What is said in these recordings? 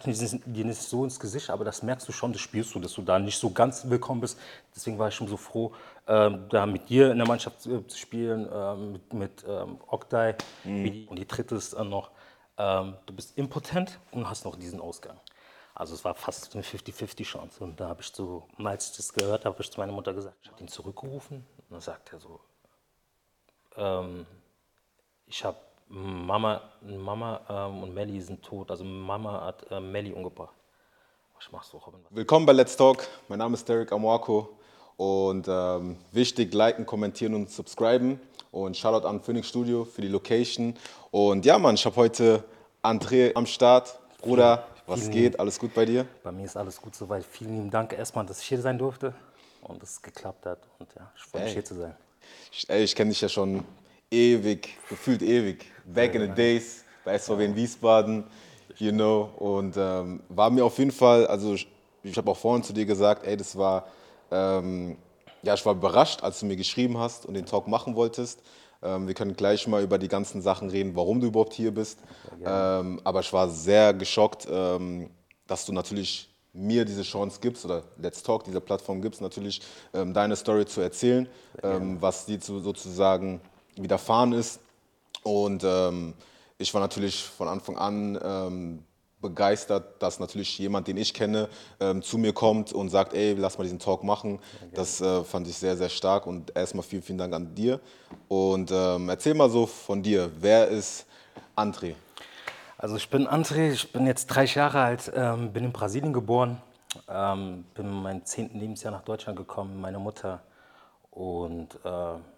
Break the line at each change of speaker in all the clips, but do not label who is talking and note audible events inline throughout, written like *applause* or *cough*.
klatschen dir nicht so ins Gesicht, aber das merkst du schon, das spürst du, dass du da nicht so ganz willkommen bist. Deswegen war ich schon so froh, ähm, da mit dir in der Mannschaft äh, zu spielen, ähm, mit, mit ähm, Oktay. Mhm. Und die dritte ist dann noch, ähm, du bist impotent und hast noch diesen Ausgang. Also es war fast eine 50-50 Chance. Und da habe ich so, als ich das gehört habe, habe ich zu meiner Mutter gesagt, ich habe ihn zurückgerufen und dann sagt er so, ähm, ich habe Mama, Mama ähm, und Melly sind tot. Also Mama hat äh, Melly umgebracht.
Was machst du, Robin? Willkommen bei Let's Talk. Mein Name ist Derek Amwako. Und ähm, wichtig, liken, kommentieren und subscriben. Und Shoutout an Phoenix Studio für die Location. Und ja, Mann, ich habe heute André am Start. Bruder, was vielen geht? Alles gut bei dir?
Bei mir ist alles gut soweit. Vielen lieben Dank erstmal, dass ich hier sein durfte und dass es geklappt hat. Und ja, ich freue mich hier zu sein.
Ich, ich kenne dich ja schon ewig, gefühlt ewig. Back in the days bei SVW in Wiesbaden, you know. Und ähm, war mir auf jeden Fall, also ich, ich habe auch vorhin zu dir gesagt, ey, das war, ähm, ja, ich war überrascht, als du mir geschrieben hast und den Talk machen wolltest. Ähm, wir können gleich mal über die ganzen Sachen reden, warum du überhaupt hier bist. Ähm, aber ich war sehr geschockt, ähm, dass du natürlich mir diese Chance gibst oder Let's Talk, dieser Plattform gibst, natürlich ähm, deine Story zu erzählen, ähm, was dir zu, sozusagen widerfahren ist. Und ähm, ich war natürlich von Anfang an ähm, begeistert, dass natürlich jemand, den ich kenne, ähm, zu mir kommt und sagt, ey, lass mal diesen Talk machen. Das äh, fand ich sehr, sehr stark und erstmal vielen, vielen Dank an dir. Und ähm, erzähl mal so von dir, wer ist André?
Also ich bin André, ich bin jetzt 30 Jahre alt, ähm, bin in Brasilien geboren, ähm, bin in meinem zehnten Lebensjahr nach Deutschland gekommen, meine Mutter und äh,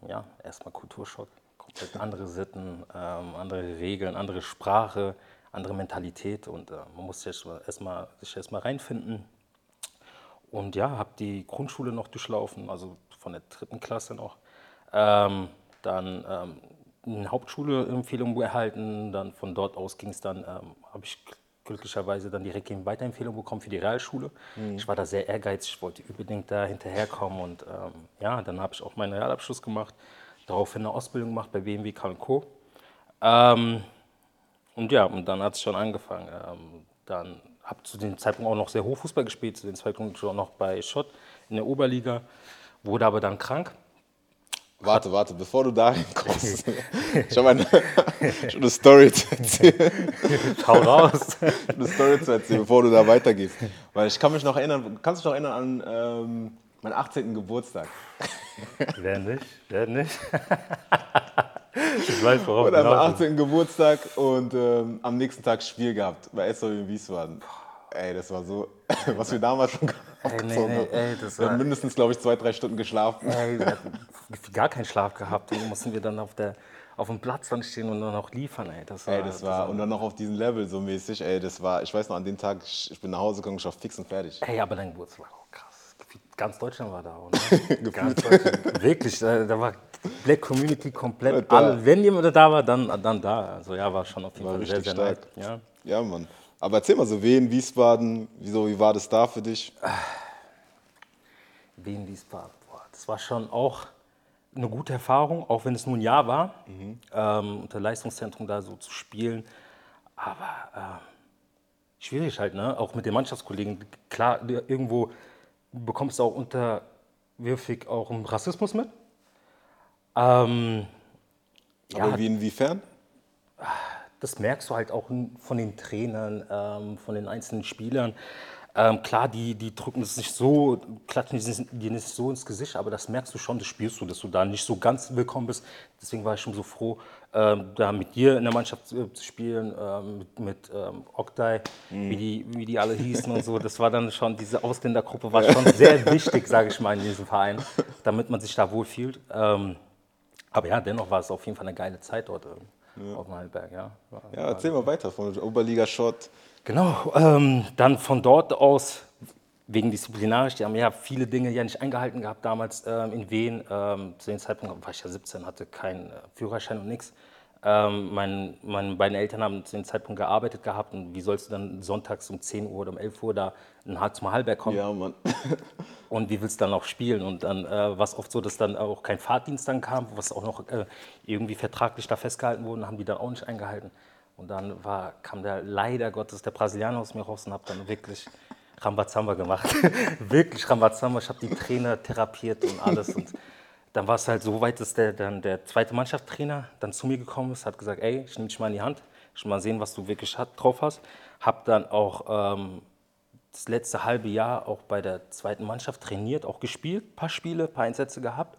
ja, erstmal Kulturschock, komplett andere Sitten, ähm, andere Regeln, andere Sprache, andere Mentalität und äh, man muss sich erstmal sich reinfinden. Und ja, habe die Grundschule noch durchlaufen, also von der dritten Klasse noch. Ähm, dann ähm, eine Hauptschule-Empfehlung erhalten, dann von dort aus ging es dann, ähm, habe ich glücklicherweise dann direkt eine Weiterempfehlung bekommen für die Realschule. Mhm. Ich war da sehr ehrgeizig, ich wollte unbedingt da hinterherkommen und ähm, ja, dann habe ich auch meinen Realabschluss gemacht, daraufhin eine Ausbildung gemacht bei BMW Co. Ähm, und ja, und dann hat es schon angefangen. Ähm, dann habe zu dem Zeitpunkt auch noch sehr hoch Fußball gespielt, zu dem Zeitpunkt schon noch bei Schott in der Oberliga, wurde aber dann krank
Warte, warte, bevor du dahin kommst. ich habe *laughs* eine, eine Story zu erzählen.
Hau raus.
eine Story zu erzählen, bevor du da weitergehst. Weil ich kann mich noch erinnern, kannst du dich noch erinnern an ähm, meinen 18. Geburtstag?
Wer nicht? Wer nicht? *laughs* ich weiß, worauf
Und meinem 18. Geburtstag und ähm, am nächsten Tag Spiel gehabt bei SOW in Wiesbaden. Ey, das war so, *laughs* was wir damals schon ey, nee, nee, ey, das Wir haben mindestens, glaube ich, zwei, drei Stunden geschlafen.
Ey, gar keinen Schlaf gehabt. Und mussten wir dann auf, der, auf dem Platz dann stehen und dann noch liefern. Ey,
das war, ey, das war, das und dann noch auf diesem Level so mäßig. Ey, das war, ich weiß noch, an dem Tag, ich bin nach Hause gekommen, ich war fix und fertig.
Ey, aber dein Geburtstag war auch krass. Ganz Deutschland war da, oder? *laughs* Ganz Deutschland. Wirklich, da war Black Community komplett. Alle, wenn jemand da war, dann, dann da. Also ja, war schon auf jeden war Fall sehr, sehr stark.
Ja. ja, Mann. Aber erzähl mal so, Wien, Wiesbaden, wieso, wie war das da für dich?
Wien, Wiesbaden, boah, das war schon auch eine gute Erfahrung, auch wenn es nur ein Jahr war, mhm. ähm, unter Leistungszentrum da so zu spielen. Aber äh, schwierig halt, ne? auch mit den Mannschaftskollegen. Klar, irgendwo bekommst du auch unterwürfig auch einen Rassismus mit.
Ähm, Aber ja, wie inwiefern?
das merkst du halt auch von den Trainern, ähm, von den einzelnen Spielern. Ähm, klar, die, die drücken es nicht so, klatschen dir nicht so ins Gesicht, aber das merkst du schon, das spürst du, dass du da nicht so ganz willkommen bist. Deswegen war ich schon so froh, ähm, da mit dir in der Mannschaft zu, zu spielen, ähm, mit, mit ähm, Oktay, mhm. wie, die, wie die alle hießen und so. Das war dann schon, diese Ausländergruppe war schon sehr *laughs* wichtig, sage ich mal, in diesem Verein, damit man sich da wohlfühlt. Ähm, aber ja, dennoch war es auf jeden Fall eine geile Zeit dort. Ähm ja. auf dem Heilberg. Ja,
ja erzähl mal weiter von Oberliga Schott.
Genau, ähm, dann von dort aus wegen disziplinarisch, die haben ja viele Dinge ja nicht eingehalten gehabt damals ähm, in Wien. Ähm, zu dem Zeitpunkt war ich ja 17, hatte keinen äh, Führerschein und nichts. Ähm, mein, meine beiden Eltern haben zu dem Zeitpunkt gearbeitet gehabt und wie sollst du dann sonntags um 10 Uhr oder um 11 Uhr da zum Hallberg kommen?
Ja, Mann. *laughs*
und wie willst du dann auch spielen? Und dann äh, war es oft so, dass dann auch kein Fahrtdienst dann kam, was auch noch äh, irgendwie vertraglich da festgehalten wurde, haben die dann auch nicht eingehalten. Und dann war, kam der leider Gottes der Brasilianer aus mir raus und habe dann wirklich Rambazamba gemacht. *laughs* wirklich Rambazamba. Ich habe die Trainer therapiert und alles. Und dann war es halt so weit, dass der, dann der zweite Mannschaftstrainer dann zu mir gekommen ist, hat gesagt, ey, ich nehme dich mal in die Hand, ich will mal sehen, was du wirklich drauf hast. Hab dann auch ähm, das letzte halbe Jahr auch bei der zweiten Mannschaft trainiert, auch gespielt, paar Spiele, paar Einsätze gehabt.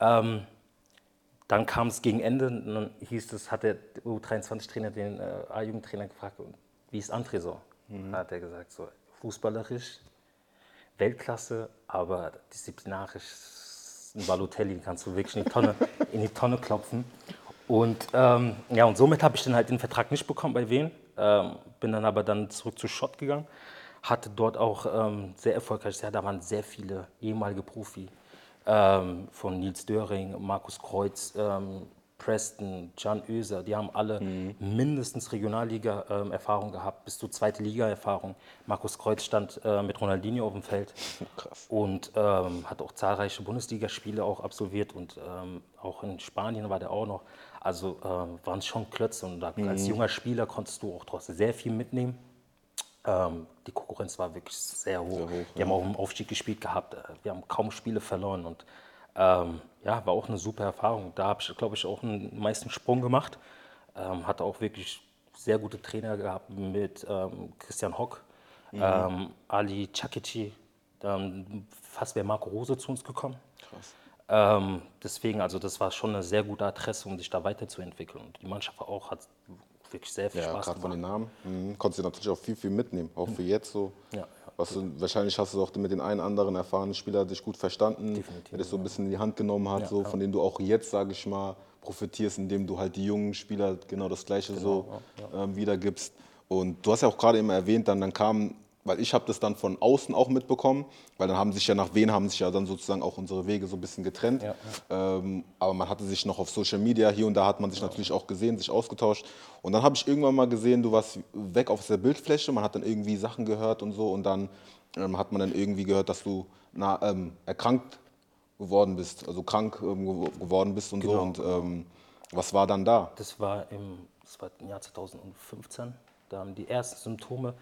Ähm, dann kam es gegen Ende und dann hieß es, hat der U23-Trainer den äh, A-Jugendtrainer gefragt, wie ist André so? Mhm. Hat er gesagt, so fußballerisch Weltklasse, aber disziplinarisch ein Balotelli kannst du wirklich in die Tonne, *laughs* in die Tonne klopfen. Und, ähm, ja, und somit habe ich dann halt den Vertrag nicht bekommen bei Wien. Ähm, bin dann aber dann zurück zu Schott gegangen. Hatte dort auch ähm, sehr erfolgreich, ja, da waren sehr viele ehemalige Profi. Ähm, von Nils Döring, Markus Kreuz, ähm, Preston, Can Oeser, die haben alle mhm. mindestens Regionalliga-Erfahrung gehabt, bis zu zweite Liga-Erfahrung. Markus Kreuz stand äh, mit Ronaldinho auf dem Feld *laughs* Krass. und ähm, hat auch zahlreiche Bundesligaspiele auch absolviert und ähm, auch in Spanien war der auch noch. Also äh, waren es schon Klötze und da, mhm. als junger Spieler konntest du auch trotzdem sehr viel mitnehmen. Ähm, die Konkurrenz war wirklich sehr hoch. Sehr hoch die ja. haben auch im Aufstieg gespielt gehabt. Äh, wir haben kaum Spiele verloren und ähm, ja, war auch eine super Erfahrung. Da habe ich, glaube ich, auch einen meisten Sprung gemacht. Ähm, hatte auch wirklich sehr gute Trainer gehabt mit ähm, Christian Hock, mhm. ähm, Ali Chakici. Dann fast wäre Marco Rose zu uns gekommen. Krass. Ähm, deswegen, also das war schon eine sehr gute Adresse, um sich da weiterzuentwickeln. Und die Mannschaft auch hat wirklich sehr viel ja, Spaß
gemacht. gerade von den Namen. Mhm. Konntest du natürlich auch viel, viel mitnehmen, auch für jetzt so. Ja. Was du, wahrscheinlich hast du auch mit den einen anderen erfahrenen Spieler dich gut verstanden, Definitiv, der dich so ein bisschen in die Hand genommen hat, ja, so, von dem du auch jetzt, sage ich mal, profitierst, indem du halt die jungen Spieler genau das Gleiche genau, so ja, ähm, wiedergibst. Und du hast ja auch gerade eben erwähnt, dann, dann kam weil ich habe das dann von außen auch mitbekommen, weil dann haben sich ja nach wen haben sich ja dann sozusagen auch unsere Wege so ein bisschen getrennt. Ja. Ähm, aber man hatte sich noch auf Social Media, hier und da hat man sich ja. natürlich auch gesehen, sich ausgetauscht. Und dann habe ich irgendwann mal gesehen, du warst weg auf der Bildfläche, man hat dann irgendwie Sachen gehört und so und dann ähm, hat man dann irgendwie gehört, dass du na, ähm, erkrankt geworden bist, also krank ähm, geworden bist und genau. so. Und ähm, was war dann da?
Das war im, das war im Jahr 2015. Da haben die ersten Symptome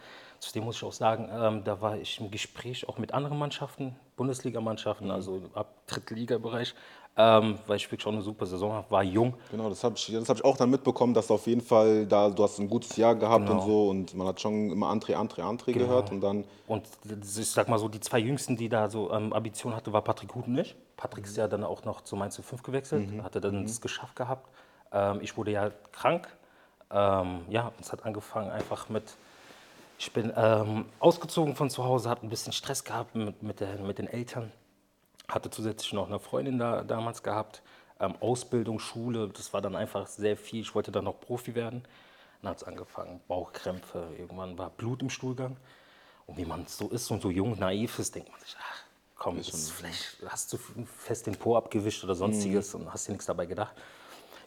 Zudem muss ich auch sagen, ähm, da war ich im Gespräch auch mit anderen Mannschaften, Bundesligamannschaften, also ab Drittliga-Bereich, ähm, weil ich wirklich auch eine super Saison habe, war jung.
Genau, das habe ich, hab ich auch dann mitbekommen, dass auf jeden Fall da, du hast ein gutes Jahr gehabt genau. und so und man hat schon immer André, André, André genau. gehört und dann...
Und ich sag mal so, die zwei Jüngsten, die da so ähm, Ambitionen hatte, war Patrick Hutenich. Patrick ist ja dann auch noch zu Mainz 5 gewechselt, mhm. hatte dann mhm. es geschafft gehabt. Ähm, ich wurde ja krank. Ähm, ja, es hat angefangen einfach mit ich bin ähm, ausgezogen von zu Hause, habe ein bisschen Stress gehabt mit, mit, der, mit, den Eltern, hatte zusätzlich noch eine Freundin da, damals gehabt, ähm, Ausbildung, Schule, das war dann einfach sehr viel. Ich wollte dann noch Profi werden. Dann hat es angefangen, Bauchkrämpfe, irgendwann war Blut im Stuhlgang. Und wie man so ist und so jung, naiv ist, denkt man sich, ach komm, ist vielleicht hast du fest den Po abgewischt oder sonstiges mhm. und hast dir nichts dabei gedacht.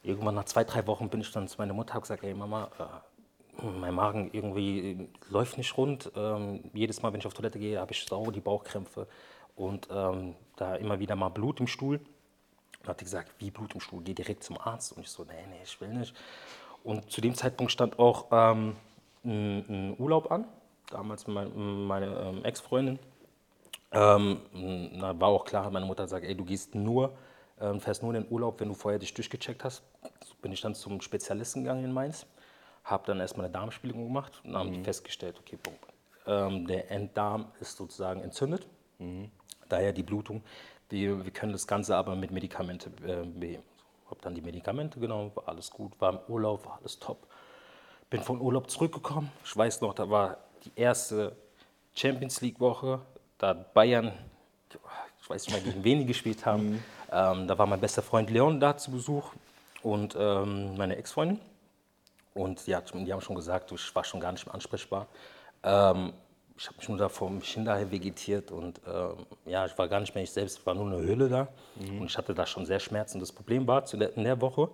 Irgendwann nach zwei, drei Wochen bin ich dann zu meiner Mutter und gesagt, ey Mama, äh, mein Magen irgendwie äh, läuft nicht rund. Ähm, jedes Mal, wenn ich auf Toilette gehe, habe ich sauer die Bauchkrämpfe und ähm, da immer wieder mal Blut im Stuhl. Dann hat die gesagt, wie Blut im Stuhl, geh direkt zum Arzt. Und ich so, nee, nee, ich will nicht. Und zu dem Zeitpunkt stand auch ähm, ein, ein, Urlaub an, damals meine, meine ähm, Ex-Freundin. Ähm, da war auch klar, meine Mutter sagt, ey, du gehst nur, ähm, fährst nur in den Urlaub, wenn du vorher dich durchgecheckt hast. So bin ich dann zum Spezialisten gegangen in Mainz habe dann erstmal eine Darmspiegelung gemacht und mhm. haben die festgestellt, okay, Punkt. Ähm, der Enddarm ist sozusagen entzündet, mhm. daher die Blutung. Wir, wir können das Ganze aber mit Medikamente äh, beheben. Habe dann die Medikamente genommen, war alles gut, war im Urlaub, war alles top. Bin von Urlaub zurückgekommen. Ich weiß noch, da war die erste Champions League Woche, da Bayern, ich weiß nicht mehr, gegen wen die gespielt haben. Mhm. Ähm, da war mein bester Freund Leon da zu Besuch und ähm, meine Ex-Freundin. Und ja, die haben schon gesagt, ich war schon gar nicht mehr ansprechbar. Ähm, ich habe mich nur da vor mich hin daher vegetiert und ähm, ja, ich war gar nicht mehr ich selbst, war nur eine Hülle da mhm. und ich hatte da schon sehr Schmerzen. Das Problem war, in der Woche,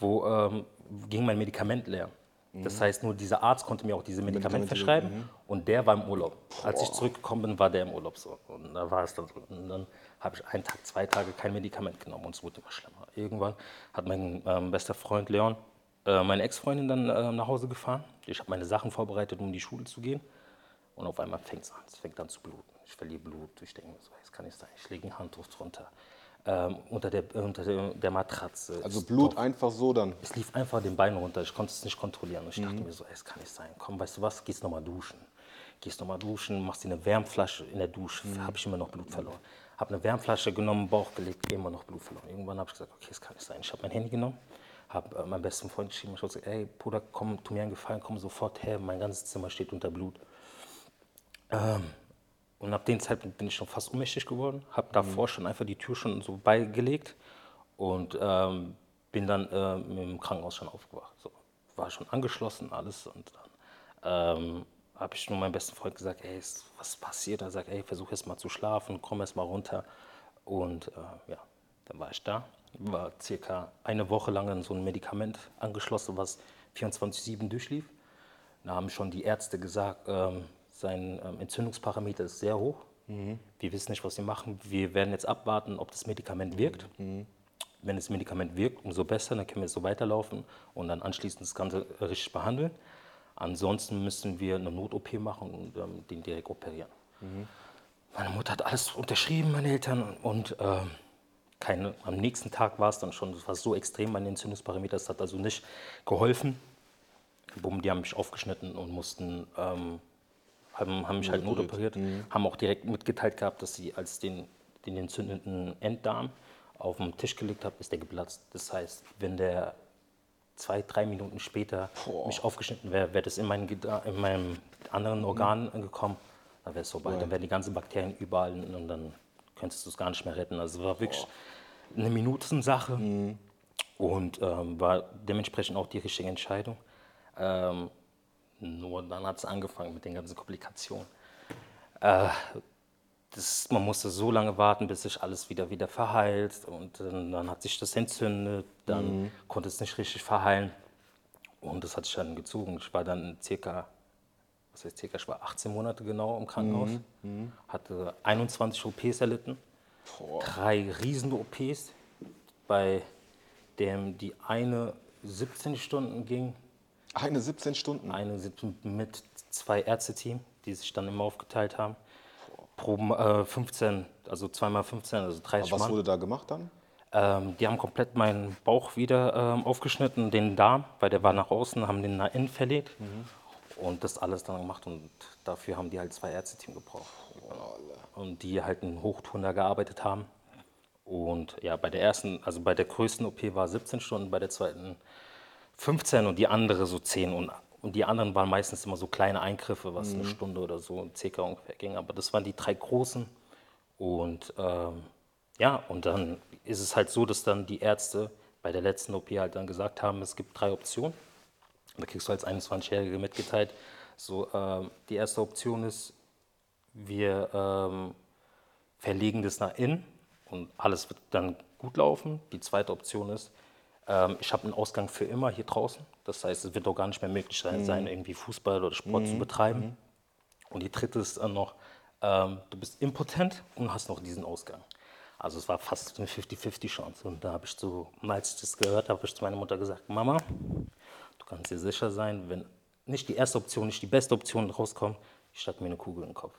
wo ähm, ging mein Medikament leer. Mhm. Das heißt, nur dieser Arzt konnte mir auch diese Medikamente verschreiben mhm. und der war im Urlaub. Boah. Als ich zurückgekommen bin, war der im Urlaub so. Und da war es dann so. Und dann habe ich einen Tag, zwei Tage kein Medikament genommen und es wurde immer schlimmer. Irgendwann hat mein ähm, bester Freund Leon äh, meine Ex-Freundin dann äh, nach Hause gefahren. Ich habe meine Sachen vorbereitet, um in die Schule zu gehen. Und auf einmal fängt es an. Es fängt an zu bluten. Ich verliere Blut. Ich denke mir so, das kann nicht sein. Ich lege ein Handtuch drunter. Ähm, unter der, unter der, der Matratze.
Also Blut
tropft.
einfach so dann.
Es lief einfach den Bein runter. Ich konnte es nicht kontrollieren. Und ich dachte mir so, es kann nicht sein. Komm, weißt du was? Gehst nochmal duschen. Gehst nochmal duschen, machst dir eine Wärmflasche in der Dusche. Habe ich immer noch Blut verloren. Habe eine Wärmflasche genommen, Bauch gelegt, immer noch Blut verloren. Irgendwann habe ich gesagt, okay, es kann nicht sein. Ich habe mein Handy genommen, habe äh, meinem besten Freund geschrieben. Ich habe gesagt, ey, Bruder, komm, tu mir einen Gefallen, komm sofort her. Mein ganzes Zimmer steht unter Blut. Ähm, und ab dem Zeitpunkt bin ich schon fast ohnmächtig geworden. Habe davor schon einfach die Tür schon so beigelegt und ähm, bin dann äh, im Krankenhaus schon aufgewacht. So, war schon angeschlossen, alles. Und dann ähm, habe ich nur meinem besten Freund gesagt, ey, ist, was passiert? Er sagt, ey, versuch erst mal zu schlafen, komm erst mal runter. Und äh, ja, dann war ich da. War circa eine Woche lang an so ein Medikament angeschlossen, was 24-7 durchlief. Da haben schon die Ärzte gesagt, ähm, sein ähm, Entzündungsparameter ist sehr hoch. Wir wissen nicht, was sie machen. Wir werden jetzt abwarten, ob das Medikament wirkt. Wenn das Medikament wirkt, umso besser, dann können wir so weiterlaufen und dann anschließend das Ganze richtig behandeln. Ansonsten müssen wir eine Not-OP machen und ähm, den direkt operieren. Meine Mutter hat alles unterschrieben, meine Eltern, und ähm, keine, am nächsten Tag war es dann schon, es war so extrem, mein Entzündungsparameter, das hat also nicht geholfen. Bumm, die haben mich aufgeschnitten und mussten, ähm, haben, haben mich halt notoperiert, haben auch direkt mitgeteilt gehabt, dass sie als den, den entzündeten Enddarm auf den Tisch gelegt habe, ist der geplatzt. Das heißt, wenn der zwei, drei Minuten später mich aufgeschnitten wäre, wäre das in, meinen, in meinem anderen Organ gekommen, dann wäre es vorbei. Dann wären die ganzen Bakterien überall und dann könntest du es gar nicht mehr retten. Also es war wirklich eine Minutensache und ähm, war dementsprechend auch die richtige Entscheidung. Ähm, nur dann hat es angefangen mit den ganzen Komplikationen. Äh, das, man musste so lange warten, bis sich alles wieder, wieder verheilt. Und dann, dann hat sich das entzündet, dann konnte es nicht richtig verheilen. Und das hat sich dann gezogen. Ich war dann circa, was heißt circa, ich war 18 Monate genau im Krankenhaus, hatte 21 OPs erlitten, drei Riesen-OPs, bei dem die eine 17 Stunden ging,
Eine 17 Stunden.
eine sieb- mit zwei Ärzteteam, die sich dann immer aufgeteilt haben. Pro äh, 15, also zweimal 15, also 30
Was
Mann.
wurde da gemacht dann?
Ähm, die haben komplett meinen Bauch wieder ähm, aufgeschnitten, den Darm, weil der war nach außen, haben den nach innen verlegt und das alles dann gemacht und dafür haben die halt zwei Ärzteteam gebraucht. Und die halt in Hochtouren gearbeitet haben. Und ja, bei der ersten, also bei der größten OP war 17 Stunden, bei der zweiten 15 und die andere so 10 und, und die anderen waren meistens immer so kleine Eingriffe, was eine Stunde oder so circa ungefähr ging. Aber das waren die drei großen und ähm, ja, und dann ist es halt so, dass dann die Ärzte bei der letzten OP halt dann gesagt haben, es gibt drei Optionen. Da kriegst du als 21-Jährige mitgeteilt. So, ähm, die erste Option ist, wir ähm, verlegen das nach innen und alles wird dann gut laufen. Die zweite Option ist, ähm, ich habe einen Ausgang für immer hier draußen. Das heißt, es wird auch gar nicht mehr möglich sein, sein irgendwie Fußball oder Sport zu betreiben. Und die dritte ist dann noch, ähm, du bist impotent und hast noch diesen Ausgang. Also es war fast eine 50-50 Chance. Und da habe ich so, als ich das gehört habe, habe ich zu meiner Mutter gesagt, Mama, kannst dir sicher sein, wenn nicht die erste Option, nicht die beste Option rauskommt, ich statt mir eine Kugel im Kopf.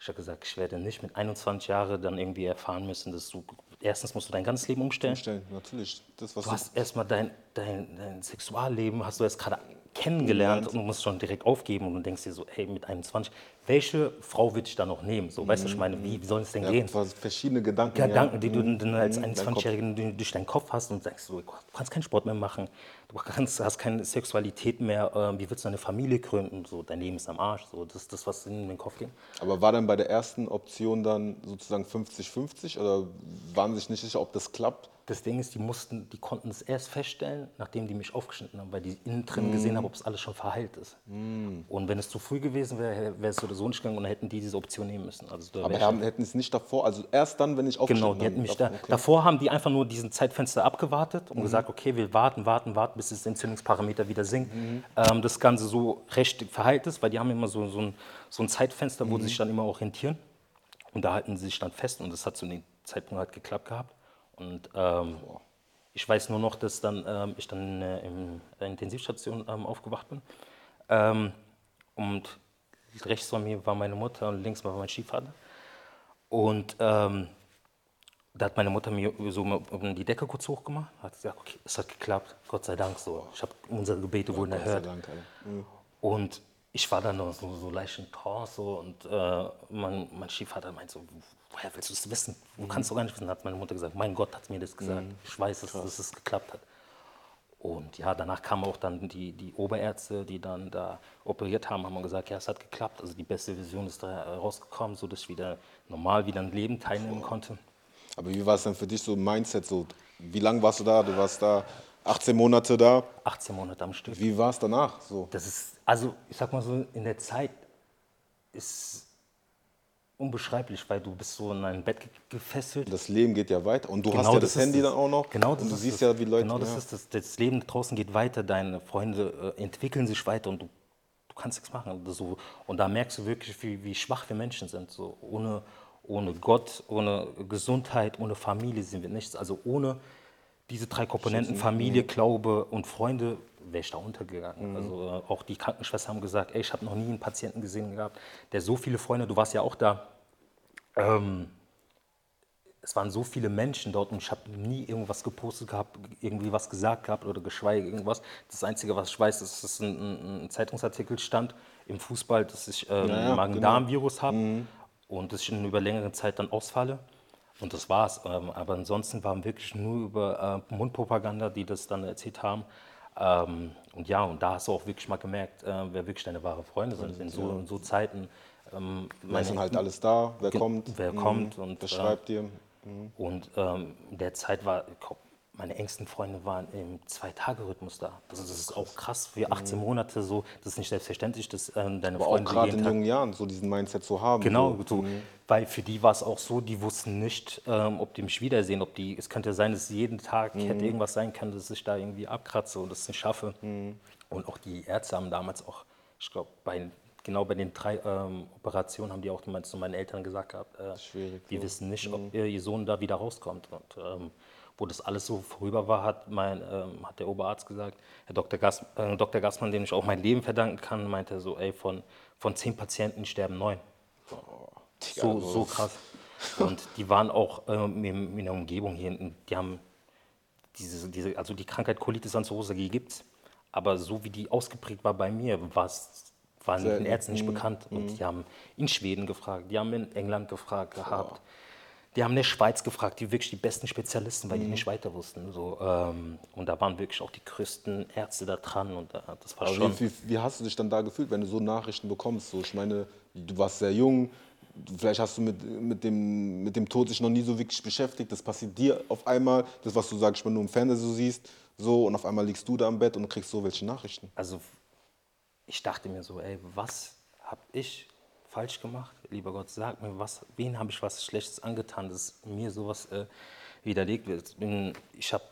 Ich habe gesagt, ich werde nicht mit 21 Jahren dann irgendwie erfahren müssen, dass du, erstens musst du dein ganzes Leben umstellen.
Stellen, natürlich. Das, was
Du hast erstmal dein, dein, dein Sexualleben, hast du jetzt gerade kennengelernt und du musst schon direkt aufgeben und denkst dir so, hey, mit 21, welche Frau würde ich da noch nehmen? So, weißt du, ich meine, wie, wie soll es denn
ja,
gehen?
verschiedene Gedanken.
Gedanken,
ja.
die du dann als
Mhm, dein
21-Jährigen durch deinen Kopf hast und sagst, so, du kannst keinen Sport mehr machen, du kannst, hast keine Sexualität mehr, äh, wie willst du eine Familie gründen? So, dein Leben ist am Arsch. So, das ist das, was in den Kopf ging.
Aber war dann bei der ersten Option dann sozusagen 50-50 oder waren sich nicht sicher, ob das klappt?
Das Ding ist, die mussten, die konnten es erst feststellen, nachdem die mich aufgeschnitten haben, weil die innen drin gesehen haben, ob es alles schon verheilt ist. Und wenn es zu früh gewesen wäre, wäre es oder so nicht gegangen und dann hätten die diese Option nehmen müssen. Also da
Aber haben, hätten es nicht davor, also erst dann, wenn ich aufgeschnitten
Genau, die hätten mich da,
habe. Okay.
davor haben die einfach nur diesen Zeitfenster abgewartet und gesagt, okay, wir warten, warten, warten, bis das Entzündungsparameter wieder sinkt. Ähm, das Ganze so recht verheilt ist, weil die haben immer so, so, ein, so ein Zeitfenster, wo sie sich dann immer orientieren. Und da halten sie sich dann fest und das hat zu dem Zeitpunkt halt geklappt gehabt. Und ähm, Ich weiß nur noch, dass dann, ähm, ich dann äh, in der Intensivstation ähm, aufgewacht bin. Ähm, und rechts von mir war meine Mutter und links war mein Stiefvater. Und ähm, da hat meine Mutter mir so um die Decke kurz hochgemacht, hat gesagt, okay, es hat geklappt, Gott sei Dank so. Ich habe unsere Gebete wurden
Gott sei
erhört.
Dank. Mhm.
Und ich war dann noch so, so leicht in Trance so, und äh, mein, mein Stiefvater meint so, woher willst du es wissen? Du kannst doch gar nicht wissen, hat meine Mutter gesagt. Mein Gott hat mir das gesagt. Ich weiß, dass, dass es geklappt hat. Und ja, danach kamen auch dann die, die Oberärzte, die dann da operiert haben, haben gesagt, ja, es hat geklappt. Also die beste Vision ist da rausgekommen, sodass ich wieder normal wieder ein Leben teilnehmen konnte.
Aber wie war es denn für dich so im Mindset? So, wie lange warst du da? Du warst da 18 Monate da.
18 Monate am Stück.
Wie war es danach? So?
Das ist, also ich sag mal so, in der Zeit ist unbeschreiblich, weil du bist so in ein Bett ge- gefesselt.
Das Leben geht ja weiter. Und du hast
Genau
ja
das
das Handy
es.
dann auch noch.
Genau das
und du
ist
siehst
es.
ja, wie Leute.
Genau das
ja.
ist das. Das Leben draußen geht weiter, deine Freunde äh, entwickeln sich weiter und du, du kannst nichts machen. Das So, und da merkst du wirklich, wie, wie schwach wir Menschen sind. So, ohne, ohne Gott, ohne Gesundheit, ohne Familie sind wir nichts. Also ohne diese drei Komponenten, Familie, Glaube und Freunde, wäre ich da untergegangen. Also äh, auch die Krankenschwestern haben gesagt, ey, ich habe noch nie einen Patienten gesehen gehabt, der so viele Freunde, du warst ja auch da, ähm, es waren so viele Menschen dort und ich habe nie irgendwas gepostet gehabt, irgendwie was gesagt gehabt oder geschweige irgendwas. Das Einzige, was ich weiß, ist, dass ein, ein, Zeitungsartikel stand im Fußball, dass ich ähm,
Ja, ja,
Magen-Darm-Virus habe und dass ich in über längere Zeit dann ausfalle. Und das war's. Ähm, aber ansonsten waren wirklich nur über äh, Mundpropaganda, die das dann erzählt haben. Ähm, und ja, und da hast du auch wirklich mal gemerkt, äh, wer wirklich deine wahre Freunde sind in so, in so Zeiten. Ähm,
ist dann halt alles da. Wer kommt?
wer kommt und,
Wer
äh,
schreibt dir?
und ähm, in der Zeit war, meine engsten Freunde waren im Zwei-Tage-Rhythmus da. Das, ist- das ist auch krass für 18 Monate so. Das ist nicht selbstverständlich, dass ähm, deine
Aber auch
Freunde
gerade
jeden
in jungen Jahren so diesen Mindset zu haben.
Genau,
So.
so, weil für die war es auch so, die wussten nicht, ähm, ob die mich wiedersehen, ob die, es könnte sein, dass jeden Tag hätte irgendwas sein können, dass ich da irgendwie abkratze und das nicht schaffe. Und auch die Ärzte haben damals auch, ich glaube, bei, genau bei den drei ähm, Operationen haben die auch zu meinen Eltern gesagt gehabt, äh,
Schwierig,
wir wissen nicht, ob ihr, ihr Sohn da wieder rauskommt. Und ähm, wo das alles so vorüber war, hat, mein, ähm, hat der Oberarzt gesagt, Herr Dr. Gas, äh, Dr. Gassmann, dem ich auch mein Leben verdanken kann, meinte so, ey, von, von zehn Patienten sterben neun. So, so krass. Und die waren auch ähm, in, in der Umgebung hier, hinten, die haben diese, diese, also die Krankheit Colitis ulcerosa, die gibt's, aber so wie die ausgeprägt war bei mir, war's, war den
Selten.
Ärzten nicht bekannt. Und die haben in Schweden gefragt, die haben in England gefragt gehabt. Die haben der Schweiz gefragt, die wirklich die besten Spezialisten, weil die nicht weiter wussten. So, ähm, und da waren wirklich auch die größten Ärzte da dran und äh, das war
Aber
schon.
wie, wie, wie hast du dich dann da gefühlt, wenn du so Nachrichten bekommst? So, ich meine, du warst sehr jung, vielleicht hast du mit, mit, dem, mit dem Tod sich noch nie so wirklich beschäftigt. Das passiert dir auf einmal, das, was du sagst, wenn du im Fernsehen so siehst, so und auf einmal liegst du da im Bett und kriegst so welche Nachrichten.
also ich dachte mir so, ey, was habe ich falsch gemacht? Lieber Gott, sag mir, was, wen habe ich was Schlechtes angetan, dass mir sowas äh, widerlegt wird? Ich habe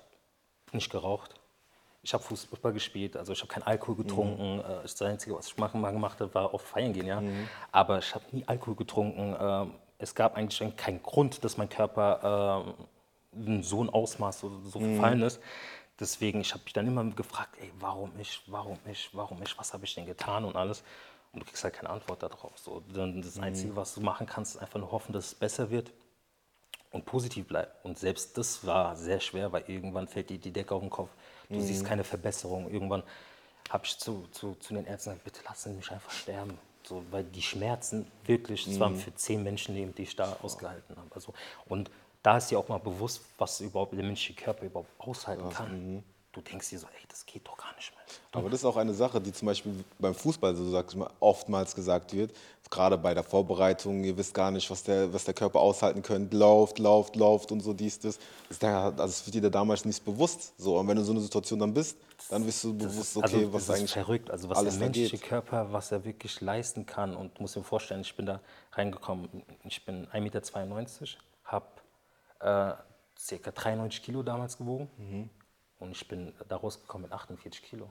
nicht geraucht. Ich habe Fußball gespielt, also ich habe keinen Alkohol getrunken. Äh, Das Einzige, was ich machen, mal gemacht habe, war auf Feiern gehen, ja. Aber ich habe nie Alkohol getrunken. Ähm, Es gab eigentlich keinen Grund, dass mein Körper ähm, in so ein Ausmaß so, so verfallen ist. Deswegen, ich habe mich dann immer gefragt, ey, warum ich, warum ich, warum ich, was habe ich denn getan und alles. Und du kriegst halt keine Antwort darauf. So, dann das Einzige, was du machen kannst, ist einfach nur hoffen, dass es besser wird und positiv bleiben. Und selbst das war sehr schwer, weil irgendwann fällt dir die Decke auf den Kopf. Du siehst keine Verbesserung. Irgendwann habe ich zu, zu, zu den Ärzten gesagt, bitte lassen Sie mich einfach sterben. So, weil die Schmerzen wirklich, es waren für zehn Menschenleben, die ich da ausgehalten habe. Also, und da ist dir auch mal bewusst, was überhaupt der menschliche Körper überhaupt aushalten kann. Du denkst dir so, ey, das geht doch gar nicht mehr.
Aber das ist auch eine Sache, die zum Beispiel beim Fußball, so sag ich mal, oftmals gesagt wird. Gerade bei der Vorbereitung, ihr wisst gar nicht, was der, was der Körper aushalten könnte. Lauft, lauft, lauft und so dies, das. Das, ist da- also das wird dir da damals nicht bewusst. So, und wenn du in so einer Situation dann bist, dann wirst du bewusst, okay,
also,
was
das ist
eigentlich
verrückt, also was der menschliche
geht.
Körper, was er wirklich leisten kann. Und du musst dir vorstellen, ich bin da reingekommen, ich bin 1,92 Meter, habe äh, ca. 93 Kilo damals gewogen
Mhm.
Und ich bin da rausgekommen mit 48 Kilo.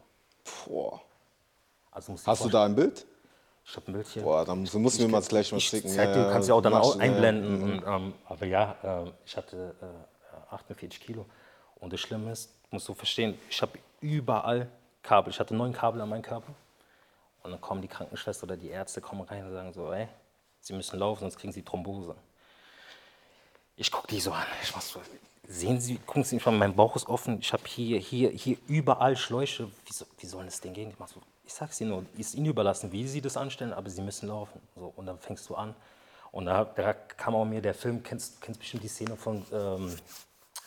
Boah.
Also musst
Hast du da ein Bild?
Ich habe ein Bild hier.
Boah, dann musst du mir mal gleich mal
ich
schicken.
zeig dir, du kannst ja auch dann auch
schon, ja, ja.
einblenden. Und, ähm, aber ja, äh, ich hatte äh, 48 Kilo. Und das Schlimme ist, musst du verstehen, ich habe überall Kabel. Ich hatte neun Kabel an meinem Körper. Und dann kommen die Krankenschwester oder die Ärzte kommen rein und sagen so, ey, sie müssen laufen, sonst kriegen sie Thrombose. Ich gucke die so an. Ich mach so, sehen Sie, gucken Sie mich mal, mein Bauch ist offen. Ich habe hier, hier, hier überall Schläuche. Wie, so, wie soll das Ding gehen? Ich, mach so, ich sag's Ihnen nur, ist Ihnen überlassen, wie Sie das anstellen, aber Sie müssen laufen. So, und dann fängst du an. Und da, da kam auch mir der Film, kennst, kennst bestimmt die Szene von ähm,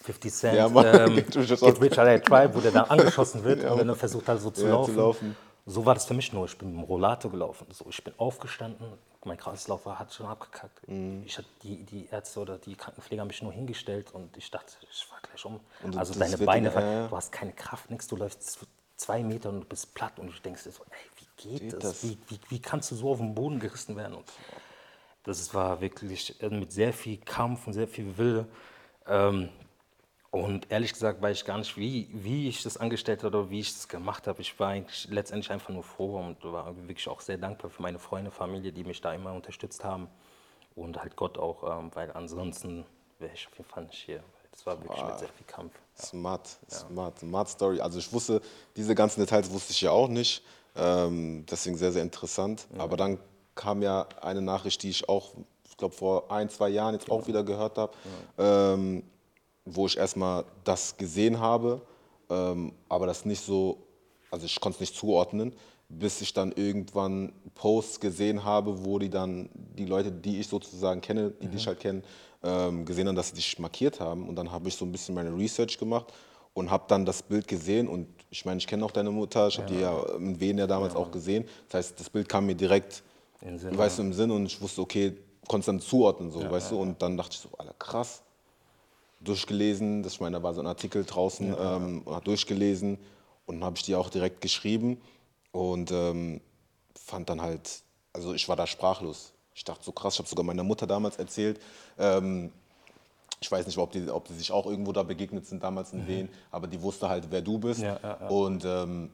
50 Cent,
Ja, Mann,
ähm, *laughs*
Get Rich or
Die Try, wo der dann angeschossen wird *laughs* und dann er versucht halt so zu,
Ja,
laufen.
zu laufen.
So war das für mich nur. Ich bin mit dem Rollator gelaufen. So, ich bin aufgestanden, mein Kreislauf war, hat schon abgekackt.
Mhm.
Ich hab die, die Ärzte oder die Krankenpfleger haben mich nur hingestellt und ich dachte, ich fahr gleich um.
Und
also deine Beine,
dir- ja,
du hast keine Kraft, nichts, du läufst zwei Meter und du bist platt und du denkst dir so, ey, wie geht,
Geht
das?
das?
Wie, wie, wie kannst du so auf den Boden gerissen werden? Und das war wirklich mit sehr viel Kampf und sehr viel Wille. Ähm, und ehrlich gesagt weiß ich gar nicht, wie, wie ich das angestellt habe oder wie ich das gemacht habe. Ich war eigentlich letztendlich einfach nur froh und war wirklich auch sehr dankbar für meine Freunde, Familie, die mich da immer unterstützt haben. Und halt Gott auch, ähm, weil ansonsten wäre ich auf jeden Fall nicht hier. Das war wirklich mit sehr viel Kampf.
Smart, smart, smart Story. Also ich wusste, diese ganzen Details wusste ich ja auch nicht. Ähm, deswegen sehr, sehr interessant. Aber dann kam ja eine Nachricht, die ich auch, ich glaube, vor ein, zwei Jahren jetzt auch wieder gehört habe, ähm, wo ich erstmal das gesehen habe, ähm, aber das nicht so, also ich konnte es nicht zuordnen, bis ich dann irgendwann Posts gesehen habe, wo die dann, die Leute, die ich sozusagen kenne, die dich halt kennen, ähm, gesehen haben, dass sie dich markiert haben. Und dann habe ich so ein bisschen meine Research gemacht und habe dann das Bild gesehen. Und ich meine, ich kenne auch deine Mutter, ich habe die ja in Wien ja damals auch gesehen. Das heißt, das Bild kam mir direkt, weißt du, im Sinn und ich wusste, okay, konnte es dann zuordnen, so, weißt du. Und dann dachte ich so, Alter, krass durchgelesen. Das, ich meine, da war so ein Artikel draußen, ähm, und hat durchgelesen und dann habe ich die auch direkt geschrieben und ähm, fand dann halt, also ich war da sprachlos. Ich dachte so krass, ich habe sogar meiner Mutter damals erzählt. Ähm, ich weiß nicht, ob die, ob die sich auch irgendwo da begegnet sind damals in Wien, aber die wusste halt, wer du bist.
Ja, ja, ja.
Und ähm,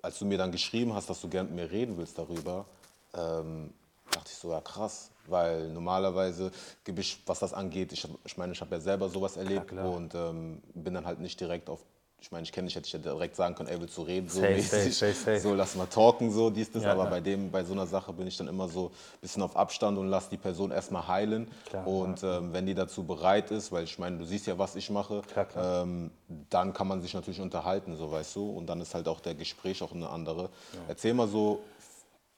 als du mir dann geschrieben hast, dass du gern mit mir reden willst darüber, ähm, dachte ich so, ja krass, weil normalerweise gebe ich, was das angeht, ich, ich meine, ich habe ja selber sowas erlebt
klar.
und ähm, bin dann halt nicht direkt auf, ich meine, ich kenne dich, hätte ich ja direkt sagen können, ey, willst du reden, so
Safe,
mäßig,
safe, safe,
so lass mal talken, so dies, das,
Ja,
aber
ja.
bei dem, bei so einer Sache bin ich dann immer so ein bisschen auf Abstand und lass die Person erstmal heilen
Klar,
und ähm, wenn die dazu bereit ist, weil ich meine, du siehst ja, was ich mache,
Klar, klar.
ähm, dann kann man sich natürlich unterhalten, so weißt du, und dann ist halt auch der Gespräch auch eine andere. Erzähl mal so,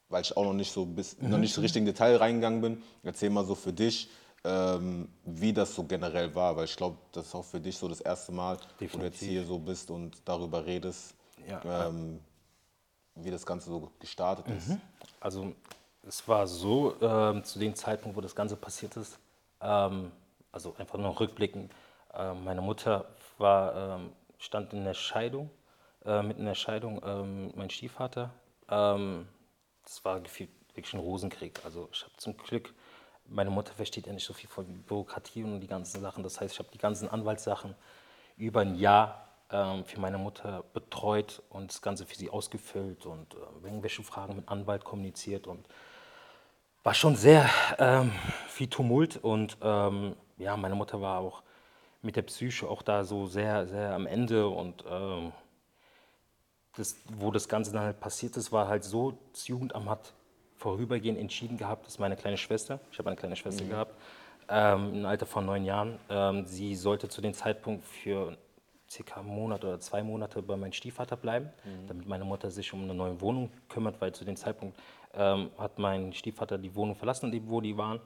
weil ich auch noch nicht so bis,
Mhm.
noch nicht so richtig in Detail reingegangen bin, erzähl mal so für dich, ähm, wie das so generell war, weil ich glaube, das ist auch für dich so das erste Mal, wo du jetzt
Definitiv.
hier so bist und darüber redest,
Ja.
ähm, wie das Ganze so gestartet ist.
Also es war so, ähm, zu dem Zeitpunkt, wo das Ganze passiert ist, ähm, also einfach nur rückblicken, äh, meine Mutter war, ähm, stand in der Scheidung, äh, mitten in der Scheidung, ähm, mein Stiefvater, das war gefühlt wirklich ein Rosenkrieg. Also ich habe zum Glück, meine Mutter versteht ja nicht so viel von Bürokratie und die ganzen Sachen. Das heißt, ich habe die ganzen Anwaltssachen über ein Jahr ähm, für meine Mutter betreut und das Ganze für sie ausgefüllt und äh, irgendwelche Fragen mit Anwalt kommuniziert und war schon sehr ähm, viel Tumult und ähm, ja, meine Mutter war auch mit der Psyche auch da so sehr, sehr am Ende und ähm, das, wo das Ganze dann halt passiert ist, war halt so, das Jugendamt hat vorübergehend entschieden gehabt, dass meine kleine Schwester, ich habe eine kleine Schwester gehabt, ähm, im Alter von neun Jahren, ähm, sie sollte zu dem Zeitpunkt für circa einen Monat oder zwei Monate bei meinem Stiefvater bleiben, damit meine Mutter sich um eine neue Wohnung kümmert, weil zu dem Zeitpunkt ähm, hat mein Stiefvater die Wohnung verlassen, wo die waren.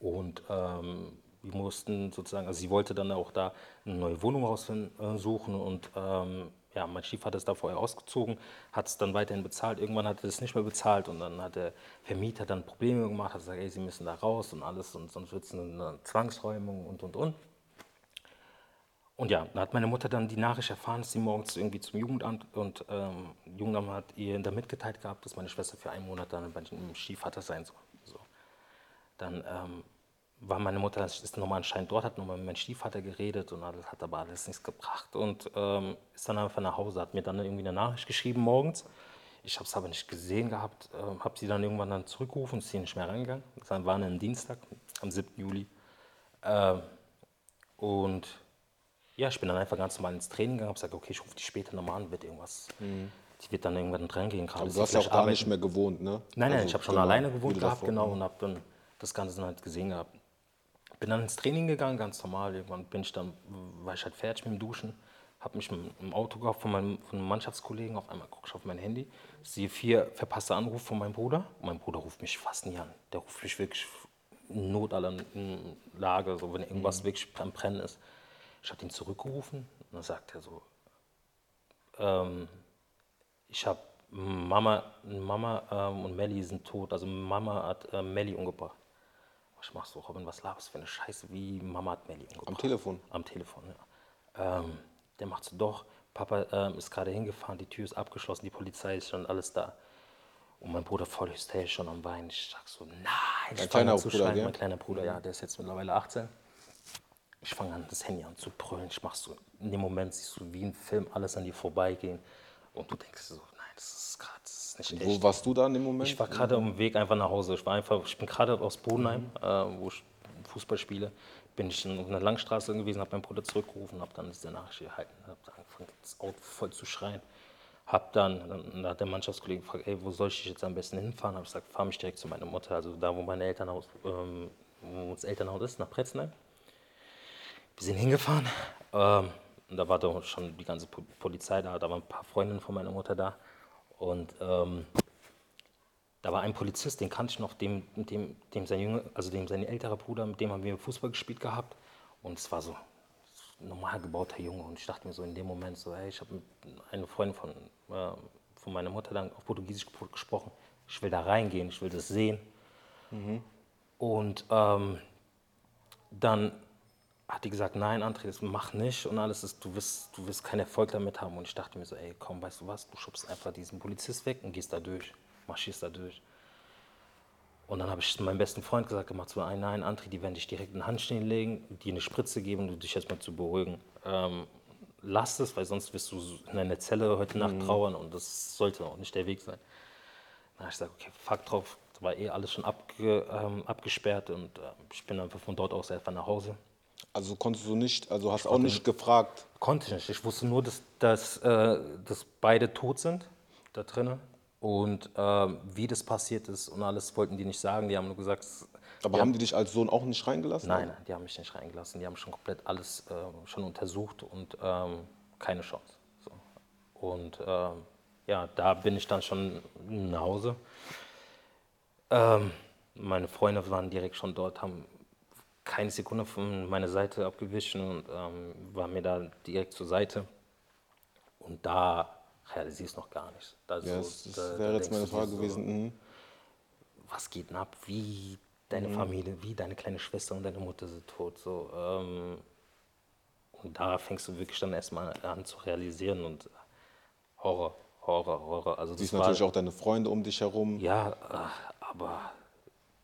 Und ähm, wir mussten sozusagen, also sie wollte dann auch da eine neue Wohnung raussuchen und ähm, ja, mein Stiefvater ist da vorher ausgezogen, hat es dann weiterhin bezahlt. Irgendwann hat er es nicht mehr bezahlt und dann hat der Vermieter dann Probleme gemacht, hat gesagt, ey, sie müssen da raus und alles und sonst wird es eine Zwangsräumung und und und. Und ja, da hat meine Mutter dann die Nachricht erfahren, dass sie morgens irgendwie zum Jugendamt und ähm, Jugendamt hat ihr da mitgeteilt gehabt, dass meine Schwester für einen Monat dann bei dem Stiefvater sein soll. So. Dann ähm, war meine Mutter, ist nochmal anscheinend dort, hat nochmal mit meinem Stiefvater geredet und alles, hat aber alles nichts gebracht und ähm, ist dann einfach nach Hause, hat mir dann irgendwie eine Nachricht geschrieben morgens. Ich habe es aber nicht gesehen gehabt, ähm, habe sie dann irgendwann dann zurückgerufen, ist sie nicht mehr reingegangen. Das war ein Dienstag, am 7. Juli. Ähm, und Ja, ich bin dann einfach ganz normal ins Training gegangen, habe gesagt, okay, ich rufe die später nochmal an, wird irgendwas. Die wird dann irgendwann dran gehen. gerade
Aber du hast ja auch da
arbeiten.
nicht mehr gewohnt, ne?
Nein, nein,
Also,
ich habe schon
genau,
alleine gewohnt gehabt,
davor-
genau, und habe dann das Ganze dann halt gesehen gehabt. Bin dann ins Training gegangen, ganz normal. Irgendwann bin ich dann, war ich halt fertig mit dem Duschen, habe mich im, Auto gehabt von meinem von einem Mannschaftskollegen. Auf einmal gucke ich auf mein Handy, sehe vier verpasste Anrufe von meinem Bruder. Mein Bruder ruft mich fast nie an. Der ruft mich wirklich in Not aller Lage, so wenn irgendwas wirklich am Brennen ist. Ich habe ihn zurückgerufen und dann sagt er so, ähm, ich habe Mama, Mama ähm, und Melly sind tot. Also Mama hat äh, Melly umgebracht. Ich mach so, Robin, was laberst du für eine Scheiße, wie Mama hat Melly umgebracht.
Am Telefon?
Am Telefon, ja. Ähm, der macht so, doch, Papa ähm, ist gerade hingefahren, die Tür ist abgeschlossen, die Polizei ist schon alles da. Und mein Bruder voll hysterisch schon am Weinen. Ich sag so, nein. Ich fang
kleiner
zu
Bruder, gell?
Mein kleiner Bruder, ja, der ist jetzt mittlerweile 18. Ich fange an, das Handy an zu brüllen. Ich mach so, in dem Moment siehst du wie ein Film alles an dir vorbeigehen. Und du denkst so, nein, das ist gerade, ist nicht echt.
Wo warst du da in dem Moment?
Ich war gerade am Weg einfach nach Hause. Ich war einfach, ich bin gerade aus Bodenheim,
Mhm.
äh, wo ich Fußball spiele, bin ich in einer Langstraße gewesen, habe meinen Bruder zurückgerufen, habe dann diese Nachricht erhalten, habe angefangen, das Auto voll zu schreien. Hab dann, dann hat der Mannschaftskollege gefragt, ey, wo soll ich jetzt am besten hinfahren? Habe ich gesagt, fahr mich direkt zu meiner Mutter, also da, wo meine Elternhaus, ähm, wo das Elternhaus ist, nach Pretzenheim. Wir sind hingefahren. Ähm, und da war doch schon die ganze Po- Polizei da, da waren ein paar Freundinnen von meiner Mutter da. Und ähm, da war ein Polizist, den kannte ich noch, dem, dem, dem sein Junge, also dem sein älterer Bruder, mit dem haben wir Fußball gespielt gehabt. Und es war so ein normal gebauter Junge. Und ich dachte mir so in dem Moment so, hey, ich habe mit einer Freundin von, äh, von meiner Mutter dann auf Portugiesisch gespro- gesprochen. Ich will da reingehen, ich will das sehen. Und ähm, dann hat die gesagt, nein, André, das mach nicht und alles ist, du wirst, du wirst keinen Erfolg damit haben. Und ich dachte mir so, ey, komm, weißt du was, du schubst einfach diesen Polizist weg und gehst da durch, marschierst da durch. Und dann habe ich meinem besten Freund gesagt, gemacht so, nein, nein, André, die werden dich direkt in den Handstehen legen, dir eine Spritze geben, um dich erstmal zu beruhigen. Ähm, lass es, weil sonst wirst du in einer Zelle heute Nacht trauern und das sollte auch nicht der Weg sein. Dann habe ich gesagt, okay, fuck drauf, da war eh alles schon abge, ähm, abgesperrt und äh, ich bin einfach von dort aus einfach nach Hause.
Also konntest du nicht, also hast auch nicht gefragt.
Konnte ich nicht. Ich wusste nur, dass, dass, äh, dass beide tot sind da drinnen. Und ähm, wie das passiert ist und alles wollten die nicht sagen. Die haben nur gesagt, es-
Aber haben die dich als Sohn auch nicht reingelassen?
nein, nein, die haben mich nicht reingelassen. Die haben schon komplett alles äh, schon untersucht und ähm, keine Chance. So. Und ähm, ja, da bin ich dann schon nach Hause. Ähm, meine Freunde waren direkt schon dort, haben keine Sekunde von meiner Seite abgewichen und ähm, waren mir da direkt zur Seite. Und da realisierst du noch gar nichts. Da
Ja,
so-
das,
da- da
wäre jetzt
denkst
meine Frage
so,
gewesen. Mhm.
Was geht denn ab? Wie deine Familie, wie deine kleine Schwester und deine Mutter sind tot. So, ähm, und da fängst du wirklich dann erstmal an zu realisieren und Horror, Horror, Horror. Also
Siehst
war,
natürlich auch deine Freunde um dich herum.
ja, äh, aber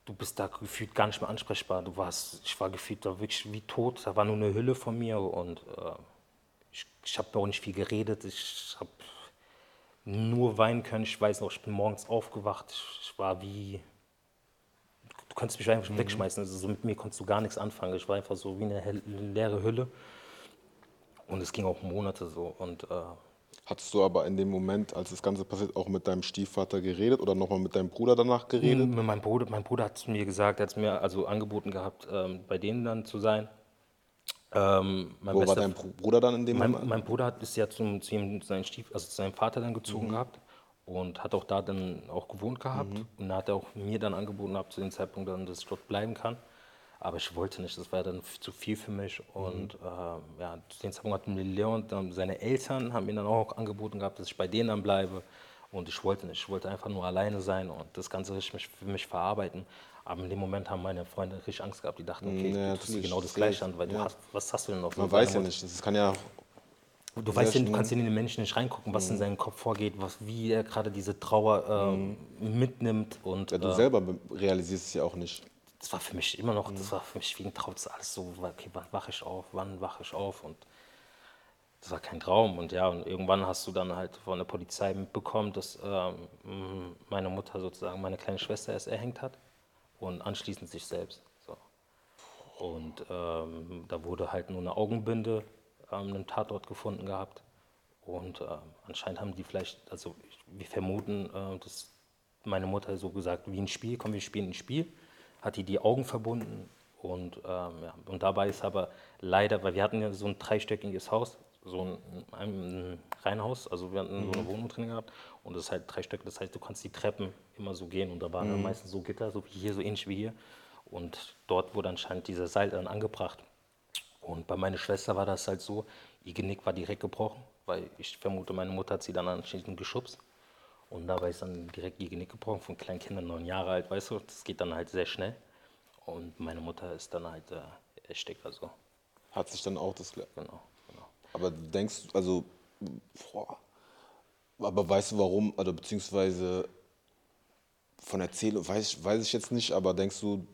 du bist da gefühlt gar nicht mehr ansprechbar. Du warst, ich war gefühlt da wirklich wie tot. Da war nur eine Hülle von mir und äh, ich, ich habe auch nicht viel geredet. Ich habe nur weinen können. Ich weiß noch, ich bin morgens aufgewacht. Ich, ich war wie, du konntest mich einfach wegschmeißen. Also so mit mir konntest du gar nichts anfangen. Ich war einfach so wie eine leere Hülle. Und es ging auch Monate so. Und äh,
Hattest du aber in dem Moment, als das Ganze passiert, auch mit deinem Stiefvater geredet oder nochmal mit deinem Bruder danach geredet?
Mit meinem Bruder, mein Bruder hat zu mir gesagt, er hat es mir also angeboten gehabt, ähm, bei denen dann zu sein. Ähm, mein,
Wo war dein Br- Bruder dann in dem
mein,
Moment?
mein Bruder hat ist ja zum, zu ihm, seinen Stief, also zu seinem Vater dann gezogen gehabt und hat auch da dann auch gewohnt gehabt. Und da hat er auch mir dann angeboten gehabt, zu dem Zeitpunkt dann, dass ich dort bleiben kann. Aber ich wollte nicht, das war dann zu viel für mich. Und ähm, ja, zu dem Zeitpunkt hat mir Leon, dann seine Eltern haben mir dann auch angeboten gehabt, dass ich bei denen dann bleibe. Und ich wollte nicht, ich wollte einfach nur alleine sein und das Ganze richtig für mich verarbeiten. Aber in dem Moment haben meine Freunde richtig Angst gehabt. Die dachten, okay,
Ja,
du tust dir
natürlich,
genau das Gleiche an, weil du
ja.
hast, was hast du denn noch?
Man weiß ja nicht. Das kann ja
Du weißt ja, du kannst in den Menschen nicht reingucken, was in seinem Kopf vorgeht, was, wie er gerade diese Trauer ähm, mitnimmt. Und
Ja, du
äh,
selber be- realisierst es ja auch nicht.
Das war für mich immer noch, das war für mich wie ein Traum. Das ist alles so, okay, wann wache ich auf, wann wache ich auf? Und das war kein Traum. Und ja, und irgendwann hast du dann halt von der Polizei mitbekommen, dass ähm, meine Mutter sozusagen meine kleine Schwester erst erhängt hat und anschließend sich selbst. So. Und ähm, da wurde halt nur eine Augenbinde ähm, einen Tatort gefunden gehabt. Und äh, anscheinend haben die vielleicht, also wir vermuten, äh, dass meine Mutter so gesagt, wie ein Spiel, komm, wir spielen ein Spiel, hat die die Augen verbunden. Und, ähm, ja, und dabei ist aber leider, weil wir hatten ja so ein dreistöckiges Haus, so ein, ein Reihenhaus, also wir hatten so eine Wohnung drin gehabt und das ist halt drei Stück, das heißt, du kannst die Treppen immer so gehen und da waren dann meistens so Gitter, so wie hier, so ähnlich wie hier. Und dort wurde anscheinend dieser Seil dann angebracht. Und bei meiner Schwester war das halt so, ihr Genick war direkt gebrochen, weil ich vermute, meine Mutter hat sie dann anschließend geschubst. Und dabei ist dann direkt ihr Genick gebrochen, von kleinen Kindern, neun Jahre alt, weißt du, das geht dann halt sehr schnell. Und meine Mutter ist dann halt äh, erstickt, also
Hat sich dann auch das.
genau, genau.
Aber denkst du, also, boah, aber weißt du warum, oder beziehungsweise von Erzählung, weiß, weiß ich jetzt nicht, aber denkst du,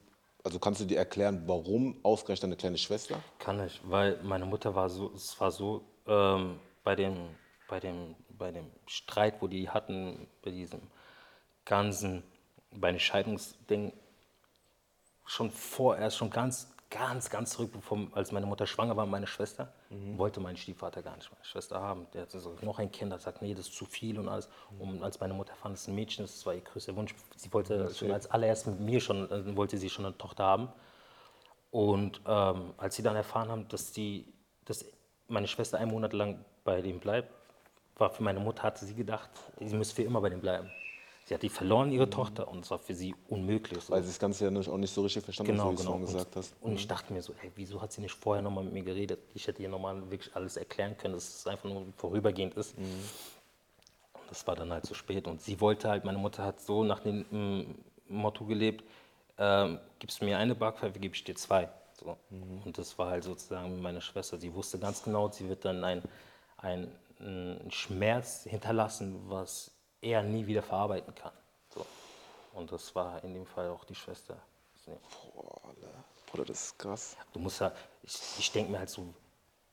also kannst du dir erklären, warum ausgerechnet deine kleine Schwester?
Kann ich, weil meine Mutter war so, es war so, ähm, bei, dem, bei, dem, bei dem Streit, wo die hatten, bei diesem ganzen, bei dem Scheidungsding, schon vorerst, schon ganz, ganz, ganz zurück, bevor, als meine Mutter schwanger war, meine Schwester, wollte mein Stiefvater gar nicht meine Schwester haben. Der hatte so noch ein Kind, hat gesagt, nee, das ist zu viel und alles. Und als meine Mutter fand, es ist ein Mädchen, das war ihr größter Wunsch. Sie wollte schon als allererst mit mir schon, äh, wollte sie schon eine Tochter haben. Und ähm, als sie dann erfahren haben, dass, die, dass meine Schwester einen Monat lang bei dem bleibt, war für meine Mutter, hatte sie gedacht, sie müsste für immer bei dem bleiben. Sie hat die verloren, ihre Tochter, und es war für sie unmöglich. So.
Weil sie das Ganze ja nicht, auch nicht so richtig verstanden
Genau,
hat, wie du es
genau. Und,
gesagt hast.
und ich dachte mir so, ey, wieso hat sie nicht vorher nochmal mit mir geredet? Ich hätte ihr nochmal wirklich alles erklären können, dass es einfach nur vorübergehend ist. Und das war dann halt zu spät. Und sie wollte halt, meine Mutter hat so nach dem mm, Motto gelebt, ähm, gibst du mir eine Backpfeife, gebe ich dir zwei. So. Und das war halt sozusagen meine Schwester. Sie wusste ganz genau, sie wird dann ein, ein, ein Schmerz hinterlassen, was er nie wieder verarbeiten kann. So. Und das war in dem Fall auch die Schwester.
Boah. Bruder, das ist krass.
Du musst ja, ich, ich denke mir halt so,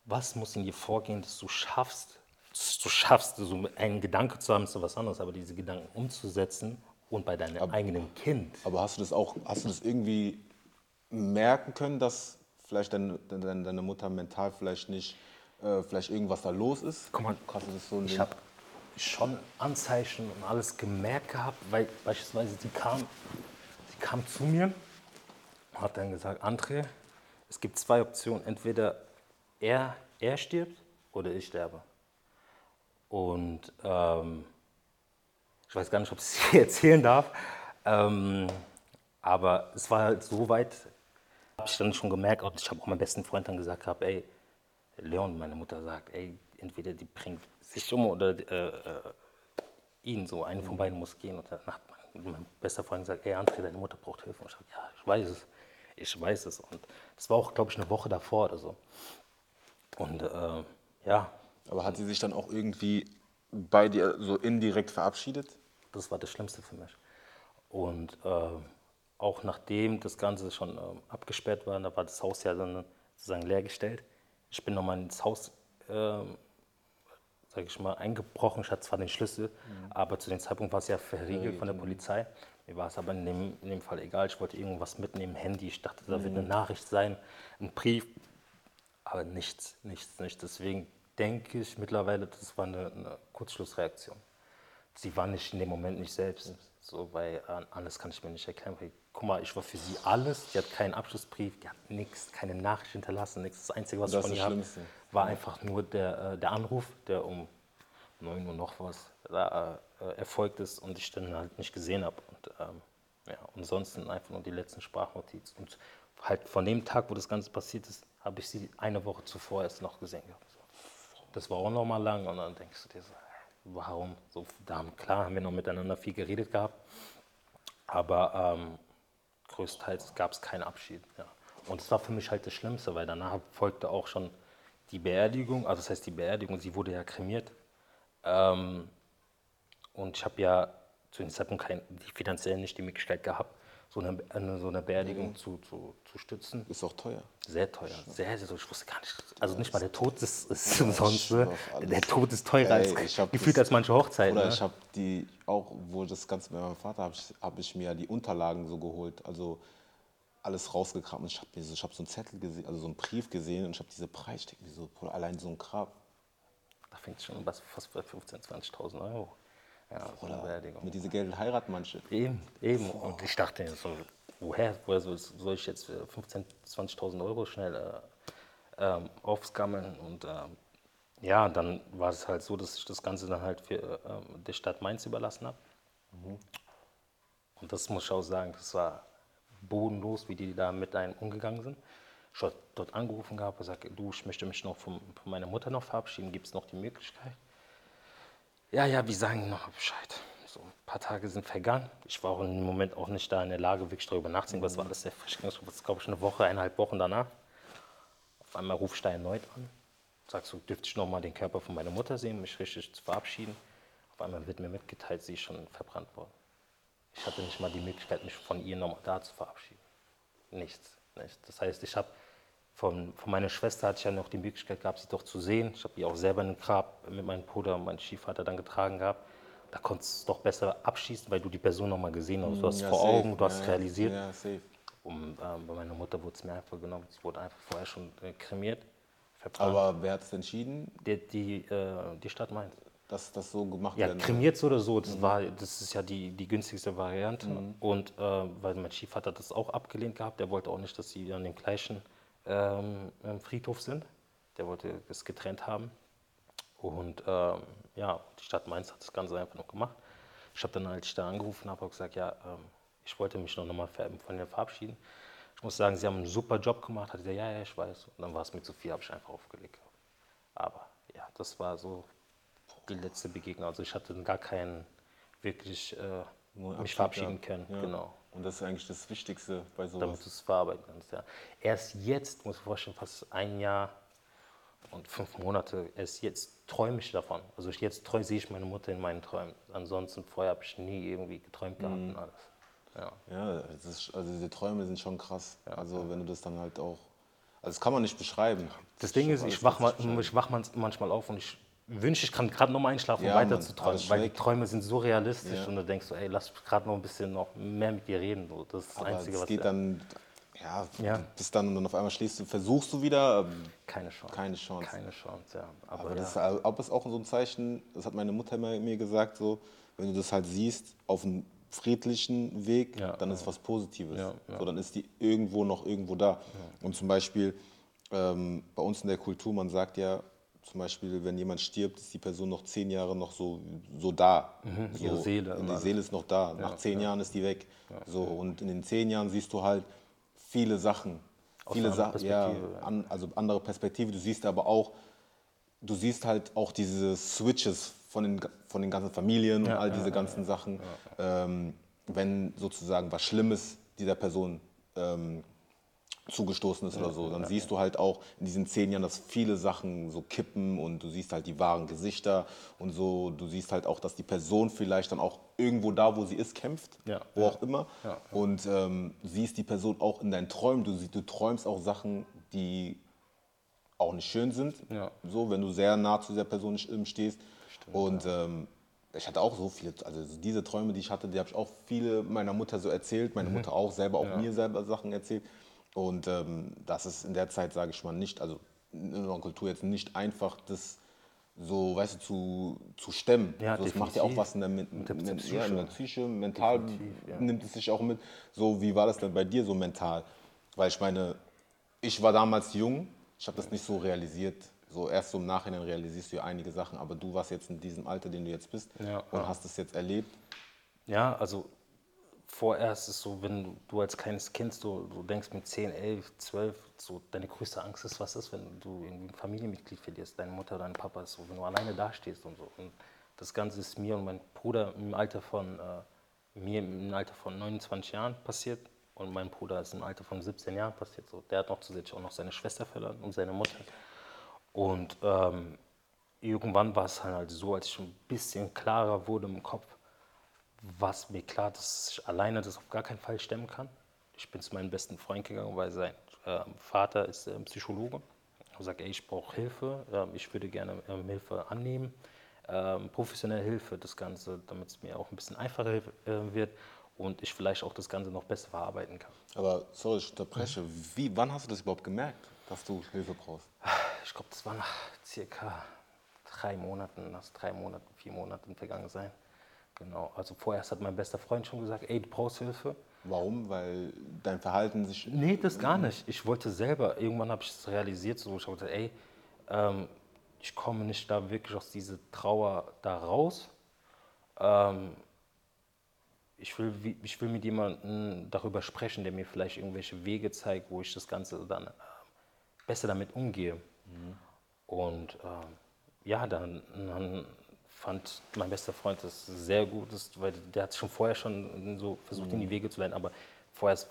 was muss in dir vorgehen, dass du schaffst, dass du schaffst, so einen Gedanke zu haben, ist so was anderes, aber diese Gedanken umzusetzen und bei deinem eigenen Kind.
Aber hast du das auch, hast du das irgendwie merken können, dass vielleicht deine, deine, deine Mutter mental vielleicht nicht, äh, vielleicht irgendwas da los ist?
Guck mal,
das so in
Ich
den-
habe schon Anzeichen und alles gemerkt gehabt, weil beispielsweise sie kam, sie kam zu mir und hat dann gesagt, André, es gibt zwei Optionen, entweder er, er stirbt oder ich sterbe. Und ähm, ich weiß gar nicht, ob ich es *laughs* hier erzählen darf, ähm, aber es war halt so weit, habe ich dann schon gemerkt, und ich habe auch meinem besten Freund dann gesagt, gehabt, ey, Leon, meine Mutter sagt, ey, entweder die bringt sich um oder äh, äh, ihn, so eine von beiden muss gehen. Und dann hat mein, mein bester Freund gesagt, ey, André, deine Mutter braucht Hilfe. Und ich sage, ja, ich weiß es, ich weiß es. Und das war auch, glaube ich, eine Woche davor oder so. Und äh, ja,
Aber hat sie sich dann auch irgendwie bei dir so indirekt verabschiedet?
Das war das Schlimmste für mich. Und äh, auch nachdem das Ganze schon äh, abgesperrt war, da war das Haus ja dann sozusagen leergestellt. Ich bin nochmal ins Haus, äh, sage ich mal, eingebrochen. Ich hatte zwar den Schlüssel, aber zu dem Zeitpunkt war es ja verriegelt von der Polizei. Mir war es aber in dem, in dem Fall egal. Ich wollte irgendwas mitnehmen, Handy. Ich dachte, da wird eine Nachricht sein, ein Brief. Aber nichts, nichts, nichts. Deswegen denke ich mittlerweile, das war eine, eine Kurzschlussreaktion. Sie war nicht in dem Moment nicht selbst. So, weil an alles kann ich mir nicht erklären. Weil, guck mal, ich war für sie alles. Die hat keinen Abschlussbrief, die hat nichts, keine Nachricht hinterlassen, nichts. Das Einzige, was
Das
ich von ihr habe, war einfach nur der, äh, der Anruf, der um 9 Uhr noch was da, äh, erfolgt ist und ich dann halt nicht gesehen habe. Und ähm, ja, ansonsten einfach nur die letzten Sprachnotizen. Und halt von dem Tag, wo das Ganze passiert ist, habe ich sie eine Woche zuvor erst noch gesehen gehabt. So. Das war auch noch mal lang und dann denkst du dir so, warum? So, da haben, klar haben wir noch miteinander viel geredet gehabt, aber ähm, größtenteils gab es keinen Abschied. Ja. Und es war für mich halt das Schlimmste, weil danach folgte auch schon die Beerdigung, also das heißt die Beerdigung, sie wurde ja kremiert. Ähm, und ich habe ja zu dem Zeitpunkt kein, die finanziell nicht die Möglichkeit gehabt, so eine, eine, so eine Beerdigung zu, zu, zu stützen.
Ist auch teuer.
Sehr teuer, sehr, sehr teuer. Ich wusste gar nicht. Also nicht mal der Tod ist, ist umsonst.
schwör
Ne? Der Tod ist teurer
Ey,
als gefühlt
das-
als manche Hochzeiten.
Oder
Ne?
ich habe die auch, wo das Ganze bei meinem Vater habe ich, hab ich mir ja die Unterlagen so geholt. Also alles rausgekramt. Und ich habe so, hab so einen Zettel gesehen, also so einen Brief gesehen und ich habe diese Preise, ich denke mir so, allein so ein Grab.
Da fängt es schon was, fast bei 15.000, 20.000 Euro. Ja, so eine Beerdigung.
mit diesem Geld heiraten manche.
Eben, eben. Und ich dachte so, woher, woher soll, ich jetzt für 15.000, 20.000 Euro schnell äh, ähm, aufskammeln? Und ähm, ja, dann war es halt so, dass ich das Ganze dann halt für ähm, der Stadt Mainz überlassen habe. Und das muss ich auch sagen, das war bodenlos, wie die da mit einem umgegangen sind. Ich habe dort angerufen gehabt und gesagt, du, ich möchte mich noch von, von meiner Mutter noch verabschieden, gibt es noch die Möglichkeit? Ja, ja, wir sagen noch Bescheid. So, ein paar Tage sind vergangen. Ich war auch im Moment auch nicht da in der Lage, wirklich darüber nachzudenken, was war alles sehr frisch. Das war, glaube ich, eine Woche, eineinhalb Wochen danach. Auf einmal ich da erneut an. Sagst du, dürfte ich noch mal den Körper von meiner Mutter sehen, mich richtig zu verabschieden. Auf einmal wird mir mitgeteilt, sie ist schon verbrannt worden. Ich hatte nicht mal die Möglichkeit, mich von ihr nochmal da zu verabschieden. Nichts, nichts. Das heißt, ich habe von, von meiner Schwester hatte ich ja noch die Möglichkeit gehabt, sie doch zu sehen. Ich habe die auch selber in den Grab mit meinem Bruder und meinem Stiefvater dann getragen gehabt. Da konntest du es doch besser abschießen, weil du die Person nochmal gesehen hast. Du hast
Ja,
vor
safe.
Augen, du hast
ja,
realisiert.
Ja, safe.
Und ähm, bei meiner Mutter wurde es mir einfach genommen. Sie wurde einfach vorher schon äh, kremiert, verbrannt.
Aber wer hat es entschieden,
die, die, äh, die Stadt Mainz.
dass das so gemacht
Ja,
werden
kremiert so oder so, das, war, das ist ja die, die günstigste Variante. Und äh, weil mein Stiefvater hat das auch abgelehnt gehabt, der wollte auch nicht, dass sie an dem gleichen ähm, ähm, Friedhof sind. Der wollte es getrennt haben. Und ähm, ja, die Stadt Mainz hat das Ganze einfach noch gemacht. Ich habe dann, als ich da angerufen habe, gesagt, ja, ähm, ich wollte mich noch mal ver- von ihr verabschieden. Ich muss sagen, sie haben einen super Job gemacht. Hat gesagt, ja, ja, ich weiß. Und dann war es mir zu viel, habe ich einfach aufgelegt. Aber ja, das war so die letzte Begegnung. Also ich hatte gar keinen wirklich äh,
Nur
mich
Abschied
verabschieden können.
Ja.
Genau.
Und das ist eigentlich das Wichtigste bei sowas.
Damit du es verarbeiten kannst. Ja. Erst jetzt, muss ich vorstellen, fast ein Jahr und fünf Monate, erst jetzt träume ich davon. Also jetzt träume, sehe ich meine Mutter in meinen Träumen. Ansonsten vorher habe ich nie irgendwie geträumt gehabt
Mhm.
und alles. Ja.
Ja, ist, also diese Träume sind schon krass. also wenn du das dann halt auch, also das kann man nicht beschreiben.
Das Ding ist, ich wach, mal, ich wach man- manchmal auf und ich wünsche, ich kann gerade noch mal einschlafen,
Ja,
um weiter
Mann,
zu träumen, weil die. Träume sind so realistisch
Ja.
und du denkst so, ey, lass gerade noch ein bisschen noch mehr mit dir reden. So. Das ist das
Aber
Einzige,
es
was
geht dann, ja,
Ja.
du bist dann und dann auf einmal schließt du, versuchst du wieder, ähm,
keine Chance.
keine Chance.
Keine Chance, ja. Aber,
Aber das ist, ob es auch so ein Zeichen, das hat meine Mutter immer mir gesagt, so, wenn du das halt siehst, auf einem friedlichen Weg, dann ist was Positives. So, dann ist die irgendwo noch irgendwo da. Und zum Beispiel ähm, bei uns in der Kultur, man sagt ja, zum Beispiel, wenn jemand stirbt, ist die Person noch zehn Jahre noch so, so da. So,
Mhm, ihre Seele und
Die. Seele ist noch da. Nach zehn Jahren ist die weg. So, und in den zehn Jahren siehst du halt viele Sachen.
Aus
viele Sachen, ja,
ja.
an, also andere Perspektive. Du siehst aber auch, du siehst halt auch diese Switches von den, von den ganzen Familien und all diese ganzen Sachen. Ähm, wenn sozusagen was Schlimmes dieser Person ähm, zugestoßen ist oder so, dann siehst du halt auch in diesen zehn Jahren, dass viele Sachen so kippen und du siehst halt die wahren Gesichter und so. Du siehst halt auch, dass die Person vielleicht dann auch irgendwo da, wo sie ist, kämpft,
Ja.
wo auch immer. Und ähm, siehst die Person auch in deinen Träumen. Du, du träumst auch Sachen, die auch nicht schön sind.
Ja.
So, wenn du sehr nah zu dieser Person ähm, stehst. und ähm, ich hatte auch so viele, also diese Träume, die ich hatte, die habe ich auch viele meiner Mutter so erzählt, meine Mutter auch selber, auch mir selber Sachen erzählt. Und ähm, das ist in der Zeit, sage ich mal, nicht, also in unserer Kultur jetzt nicht einfach, das so, weißt du, zu, zu stemmen.
Ja,
so, das macht ja auch was in der, Men-
der
Men-
Psyche.
ja, in der Psyche, mental
ja.
nimmt es sich auch mit. So, wie war das denn bei dir so mental? Weil ich meine, ich war damals jung, ich habe das nicht so realisiert. So erst so im Nachhinein realisierst du ja einige Sachen, aber du warst jetzt in diesem Alter, den du jetzt bist
Ja,
und hast es jetzt erlebt.
Ja, also vorerst ist so, wenn du, als kleines Kind so, du denkst mit 10, 11, 12, so deine größte Angst ist, was ist, wenn du irgendwie ein Familienmitglied verlierst, deine Mutter oder dein Papa so, wenn du alleine dastehst und so. Und das Ganze ist mir und meinem Bruder im Alter von, äh, mir im Alter von 29 Jahren passiert und mein Bruder ist im Alter von 17 Jahren passiert. So. Der hat noch zusätzlich auch noch seine Schwester verloren und seine Mutter. Und ähm, irgendwann war es halt so, als ich schon ein bisschen klarer wurde im Kopf, war es mir klar, dass ich alleine das auf gar keinen Fall stemmen kann. Ich bin zu meinem besten Freund gegangen, weil sein ähm, Vater ist ähm, Psychologe. Ich ey, ich brauche Hilfe, ähm, ich würde gerne ähm, Hilfe annehmen, ähm, professionelle Hilfe, das Ganze, damit es mir auch ein bisschen einfacher äh, wird. und ich vielleicht auch das Ganze noch besser verarbeiten kann.
Aber sorry, ich unterbreche. Wie, wann hast du das überhaupt gemerkt, dass du Hilfe brauchst?
Ich glaube, das war nach circa drei Monaten, nach drei Monaten, vier Monaten vergangen sein. Genau. Also vorerst hat mein bester Freund schon gesagt, ey, du brauchst Hilfe.
Warum? Weil dein Verhalten sich.
Nee, das gar nicht. Ich wollte selber, irgendwann habe ich es realisiert, so ich gesagt, ey, ähm, ich komme nicht da wirklich aus dieser Trauer da raus. Ähm, ich, will, ich will mit jemandem darüber sprechen, der mir vielleicht irgendwelche Wege zeigt, wo ich das Ganze dann äh, besser damit umgehe. Und ähm, ja, dann, dann fand mein bester Freund das sehr gut, das, weil der hat schon vorher schon so versucht, in die Wege zu leiten, aber vorerst,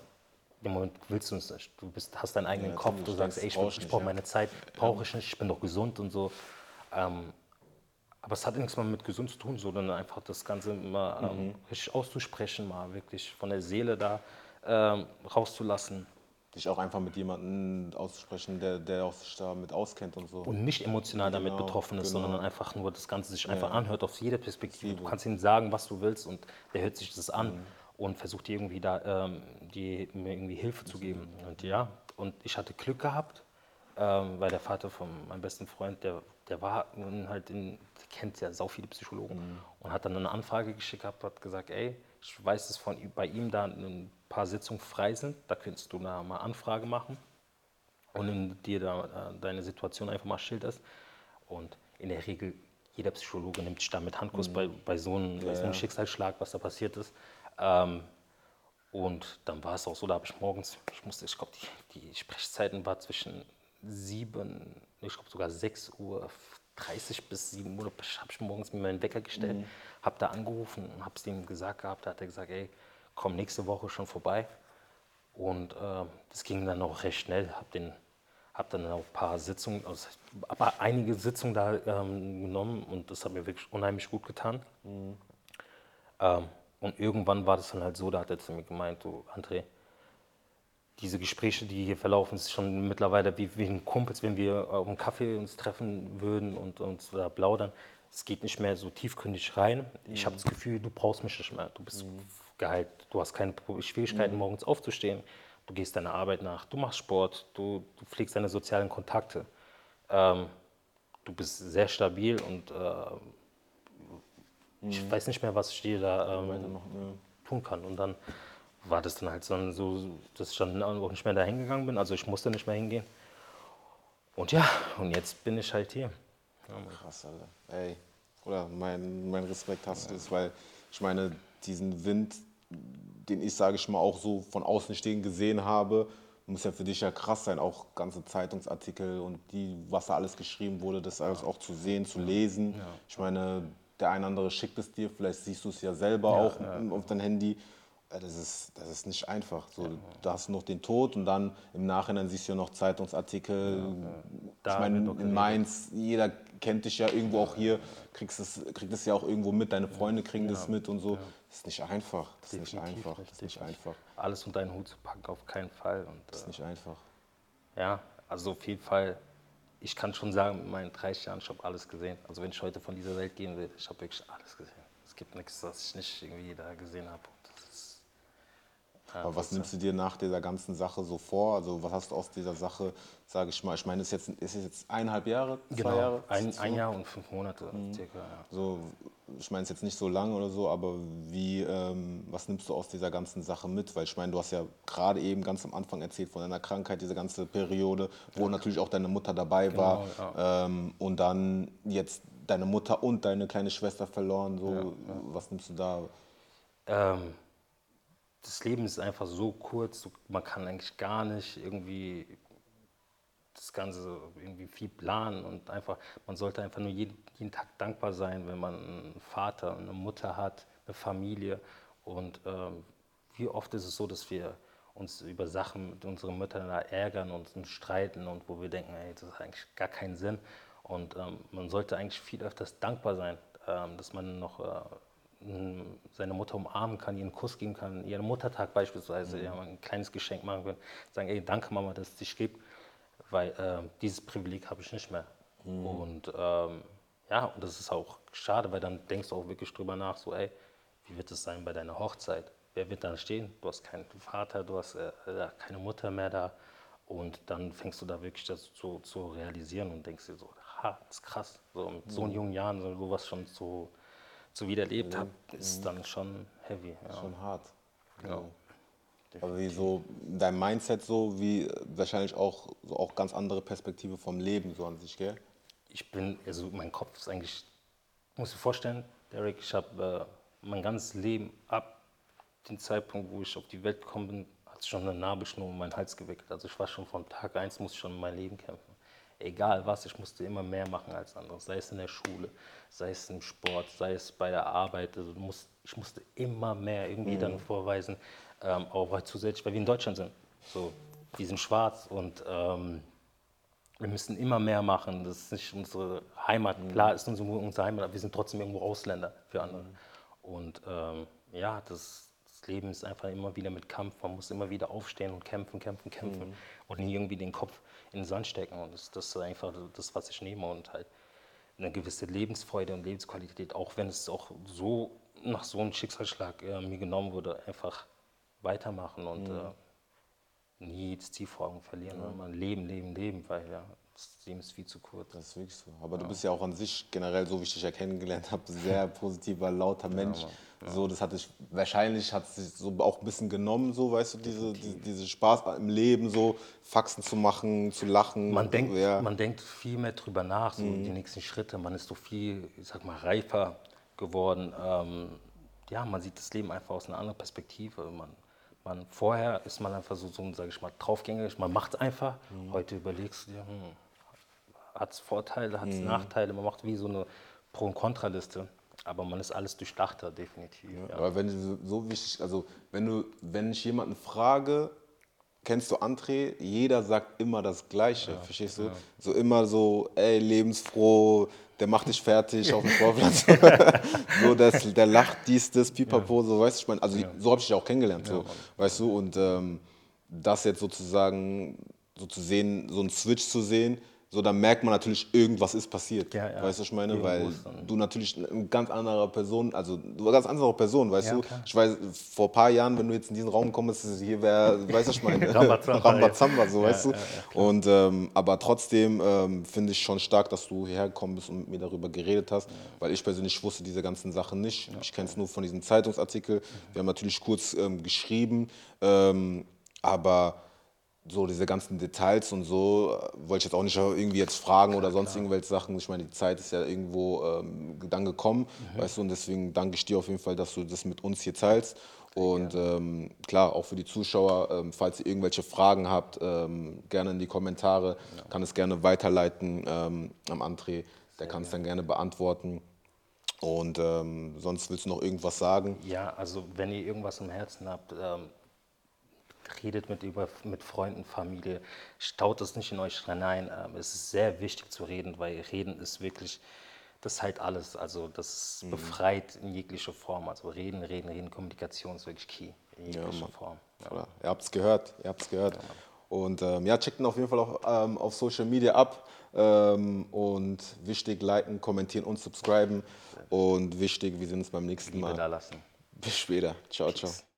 im Moment willst du es nicht. Du bist, hast deinen eigenen
Ja,
Kopf, du sagst, ey, ich, brauche
ja.
meine Zeit, brauche ich nicht, ich bin doch gesund und so. Ähm, aber es hat nichts mal mit gesund zu tun, sondern einfach das Ganze mal ähm,
Mhm.
richtig auszusprechen, mal wirklich von der Seele da ähm, rauszulassen.
Dich auch einfach mit jemandem auszusprechen, der, der auch sich damit auskennt und so.
und nicht emotional damit
Genau,
betroffen ist,
genau.
sondern einfach nur das Ganze sich einfach anhört aus jeder Perspektive. Du kannst ihm sagen, was du willst und der hört sich das an
Mhm.
und versucht dir irgendwie da ähm, die, mir irgendwie Hilfe zu geben. Und ja, und ich hatte Glück gehabt, ähm, weil der Vater von meinem besten Freund, der, der war halt in, der kennt ja sau viele Psychologen
Mhm.
und hat dann eine Anfrage geschickt gehabt, hat gesagt, ey, ich weiß, dass von, bei ihm da ein paar Sitzungen frei sind, da könntest du da mal Anfrage machen und in dir da äh, deine Situation einfach mal schilderst. Und in der Regel, jeder Psychologe nimmt dich da mit Handkuss bei, bei so einem, bei so einem
ja.
Schicksalsschlag, was da passiert ist. Ähm, und dann war es auch so, da habe ich morgens, ich musste, ich glaube, die, die Sprechzeiten war zwischen 7, ich glaube sogar 6 Uhr 30 bis 7 Uhr, habe ich morgens mir meinen Wecker gestellt, habe da angerufen und habe es ihm gesagt gehabt, da hat er gesagt, ey, komm nächste Woche schon vorbei. Und äh, das ging dann auch recht schnell. Habe den, hab dann auch ein paar Sitzungen, also, aber einige Sitzungen da ähm, genommen und das hat mir wirklich unheimlich gut getan. Ähm, und irgendwann war das dann halt so, da hat er zu mir gemeint, du André, diese Gespräche, die hier verlaufen, ist schon mittlerweile wie, wie ein Kumpels, wenn wir auf einem Kaffee uns treffen würden und uns da plaudern. Es geht nicht mehr so tiefgründig rein. Ich habe das Gefühl, du brauchst mich nicht mehr. Du bist geheilt. Du hast keine Schwierigkeiten, morgens aufzustehen. Du gehst deiner Arbeit nach. Du machst Sport. Du, du pflegst deine sozialen Kontakte. Ähm, du bist sehr stabil und äh, ich weiß nicht mehr, was ich dir da ähm, tun kann. Und dann war das dann halt so, so, dass ich dann auch nicht mehr da hingegangen bin. Also ich musste nicht mehr hingehen. Und ja, und jetzt bin ich halt hier.
Krass, Alter. Ey, oder mein, mein Respekt hast du das, weil ich meine, diesen Wind, den ich, sage ich mal, auch so von außen stehen gesehen habe, muss ja für dich ja krass sein, auch ganze Zeitungsartikel und die, was da alles geschrieben wurde, das alles auch zu sehen, zu lesen. Ich meine, der eine oder andere schickt es dir, vielleicht siehst du es ja selber auch auf dein Handy. Das ist, das ist nicht einfach. So, Da hast du noch den Tod und dann im Nachhinein siehst du ja noch Zeitungsartikel. Ich meine, in. Mainz, jeder kennt dich ja irgendwo auch hier, kriegst es, kriegt es ja auch irgendwo mit, deine Freunde kriegen das mit und so. Das ist nicht einfach. Das ist nicht einfach.
nicht,
Das ist nicht einfach.
Alles unter einen Hut zu packen, auf keinen Fall. Und,
Das ist
äh,
nicht einfach.
ja, also auf jeden Fall, ich kann schon sagen, mit meinen 30 Jahren, ich habe alles gesehen. Also wenn ich heute von dieser Welt gehen will, ich habe wirklich alles gesehen. Es gibt nichts, was ich nicht irgendwie da gesehen habe. Und das ist, ja,
Aber was nimmst du dir nach dieser ganzen Sache so vor? Also was hast du aus dieser Sache, sage ich mal, ich meine, ist jetzt, ist es jetzt eineinhalb Jahre, zwei
Genau,
Jahre?
ein, ein Jahr und fünf Monate circa. Ja.
So, ich meine es jetzt nicht so lang oder so, aber wie, ähm, was nimmst du aus dieser ganzen Sache mit? Weil ich meine, du hast ja gerade eben ganz am Anfang erzählt von deiner Krankheit, diese ganze Periode, wo natürlich auch deine Mutter dabei war.
Genau,
Ähm, und dann jetzt deine Mutter und deine kleine Schwester verloren. So, was nimmst du da?
Ähm, das Leben ist einfach so kurz, man kann eigentlich gar nicht irgendwie das Ganze irgendwie viel planen und einfach, man sollte einfach nur jeden, jeden Tag dankbar sein, wenn man einen Vater, eine Mutter hat, eine Familie. Und ähm, wie oft ist es so, dass wir uns über Sachen mit unseren Müttern ärgern und streiten und wo wir denken, ey, das hat eigentlich gar keinen Sinn. Und ähm, man sollte eigentlich viel öfters dankbar sein, ähm, dass man noch äh, seine Mutter umarmen kann, ihr einen Kuss geben kann, ihren Muttertag beispielsweise, ja, mal ein kleines Geschenk machen können, sagen, ey, danke Mama, dass es dich gibt, weil ähm, dieses Privileg habe ich nicht mehr. Und ähm, ja, und das ist auch schade, weil dann denkst du auch wirklich drüber nach, so, ey, wie wird es sein bei deiner Hochzeit? wer wird da stehen? Du hast keinen Vater, du hast äh, keine Mutter mehr da. Und dann fängst du da wirklich das zu, zu realisieren und denkst dir so, ha, das ist krass. So mit so mhm. jungen Jahren so, sowas schon zu, zu wiederlebt ja. habe, ist mhm. dann schon heavy.
Ja. Schon hart. Genau. Aber wie so dein Mindset so, wie wahrscheinlich auch so auch ganz andere Perspektive vom Leben so an sich, gell?
Ich bin, also mein Kopf ist eigentlich, muss dir vorstellen, Derek, ich habe äh, mein ganzes Leben ab dem Zeitpunkt, wo ich auf die Welt gekommen bin, hat schon eine Nabelschnur um meinen Hals gewickelt. Also ich war schon von Tag 1, musste schon in mein Leben kämpfen. Egal was, ich musste immer mehr machen als andere. Sei es in der Schule, sei es im Sport, sei es bei der Arbeit. Also musst, ich musste immer mehr irgendwie mhm. dann vorweisen, ähm, auch weil zusätzlich, weil wir in Deutschland sind. So, die sind schwarz und ähm, wir müssen immer mehr machen. Das ist nicht unsere Heimat. Mhm. Klar ist unsere, unsere Heimat, aber wir sind trotzdem irgendwo Ausländer für andere. Mhm. Und ähm, ja, das, das Leben ist einfach immer wieder mit Kampf. Man muss immer wieder aufstehen und kämpfen, kämpfen, kämpfen mhm. und nie irgendwie den Kopf in den Sand stecken. Und das, das, ist einfach das, was ich nehme und halt eine gewisse Lebensfreude und Lebensqualität, auch wenn es auch so nach so einem Schicksalsschlag äh, mir genommen wurde, einfach weitermachen und mhm. äh, nie das Ziel vor Augen verlieren. Ja. Man leben, leben, leben, weil ja, das Leben ist viel zu kurz.
Das ist wirklich so. Aber ja. du bist ja auch an sich generell, so wie ich dich ja kennengelernt habe, sehr *laughs* positiver, lauter Mensch. Ja, so, das hatte ich, wahrscheinlich hat es sich so auch ein bisschen genommen, so, weißt du, diese, die, diese Spaß im Leben, so Faxen zu machen, zu lachen.
Man denkt, ja. man denkt viel mehr drüber nach, so mhm. die nächsten Schritte. Man ist so viel, ich sag mal, reifer geworden. Ähm, ja, man sieht das Leben einfach aus einer anderen Perspektive. Man, man, vorher ist man einfach so, so sage ich mal, draufgängig, man macht es einfach. Mhm. Heute überlegst du dir, hm, hat es Vorteile, hat es mhm. Nachteile, man macht wie so eine Pro- und Kontraliste. Aber man ist alles durchdachter, definitiv.
Ja, ja. Aber wenn so wichtig, also wenn du, wenn ich jemanden frage, kennst du André, jeder sagt immer das Gleiche, ja, verstehst du? So immer so, ey, lebensfroh, der macht dich fertig auf dem *laughs* Sportplatz. so, das, der lacht dies, das, pipapo, so, weißt du, ich meine, also so habe ich dich auch kennengelernt, so, weißt du, und ähm, das jetzt sozusagen so zu sehen, so einen Switch zu sehen, so dann merkt man natürlich, irgendwas ist passiert. Ja, ja. Weißt du, was ich meine? Irgendwo Weil du natürlich eine ganz andere Person, also du eine ganz andere Person, weißt ja, du? Klar. Ich weiß, vor ein paar Jahren, wenn du jetzt in diesen Raum kommst, hier wäre, weißt du, was ich meine? *laughs* Rambazamba, Rambazamba so, weißt du? Und, ähm, aber trotzdem ähm, finde ich schon stark, dass du hierher gekommen bist und mit mir darüber geredet hast, weil ich persönlich wusste diese ganzen Sachen nicht. Ich kenne es nur von diesem Zeitungsartikel. Mhm. Wir haben natürlich kurz ähm, geschrieben, ähm, aber so diese ganzen Details und so äh, wollte ich jetzt auch nicht irgendwie jetzt fragen oder sonst klar. irgendwelche Sachen. Ich meine, die Zeit ist ja irgendwo ähm, dann gekommen, mhm. weißt du, und deswegen danke ich dir auf jeden Fall, dass du das mit uns hier teilst. Und ähm, klar, auch für die Zuschauer, ähm, falls ihr irgendwelche Fragen habt, ähm, gerne in die Kommentare, ja. kann es gerne weiterleiten ähm, am André, der kann es dann gerne beantworten. Und ähm, sonst willst du noch irgendwas sagen?
Ja, also wenn ihr irgendwas im Herzen habt, redet mit, über, mit Freunden, Familie, staut es nicht in euch hinein. Ähm, es ist sehr wichtig zu reden, weil Reden ist wirklich, das ist halt alles. Also das mhm. befreit in jeglicher Form. Also reden, reden, reden, Kommunikation ist wirklich key in jeglicher ja, Form.
Ja. Ihr habt es gehört, ihr habt es gehört. Ja, und ähm, ja, checkt ihn auf jeden Fall auch ähm, auf Social Media ab. Ähm, und wichtig, liken, kommentieren und subscriben. Und wichtig, wir sehen uns beim nächsten Mal.
Da lassen.
Bis später. Ciao, Peace. ciao.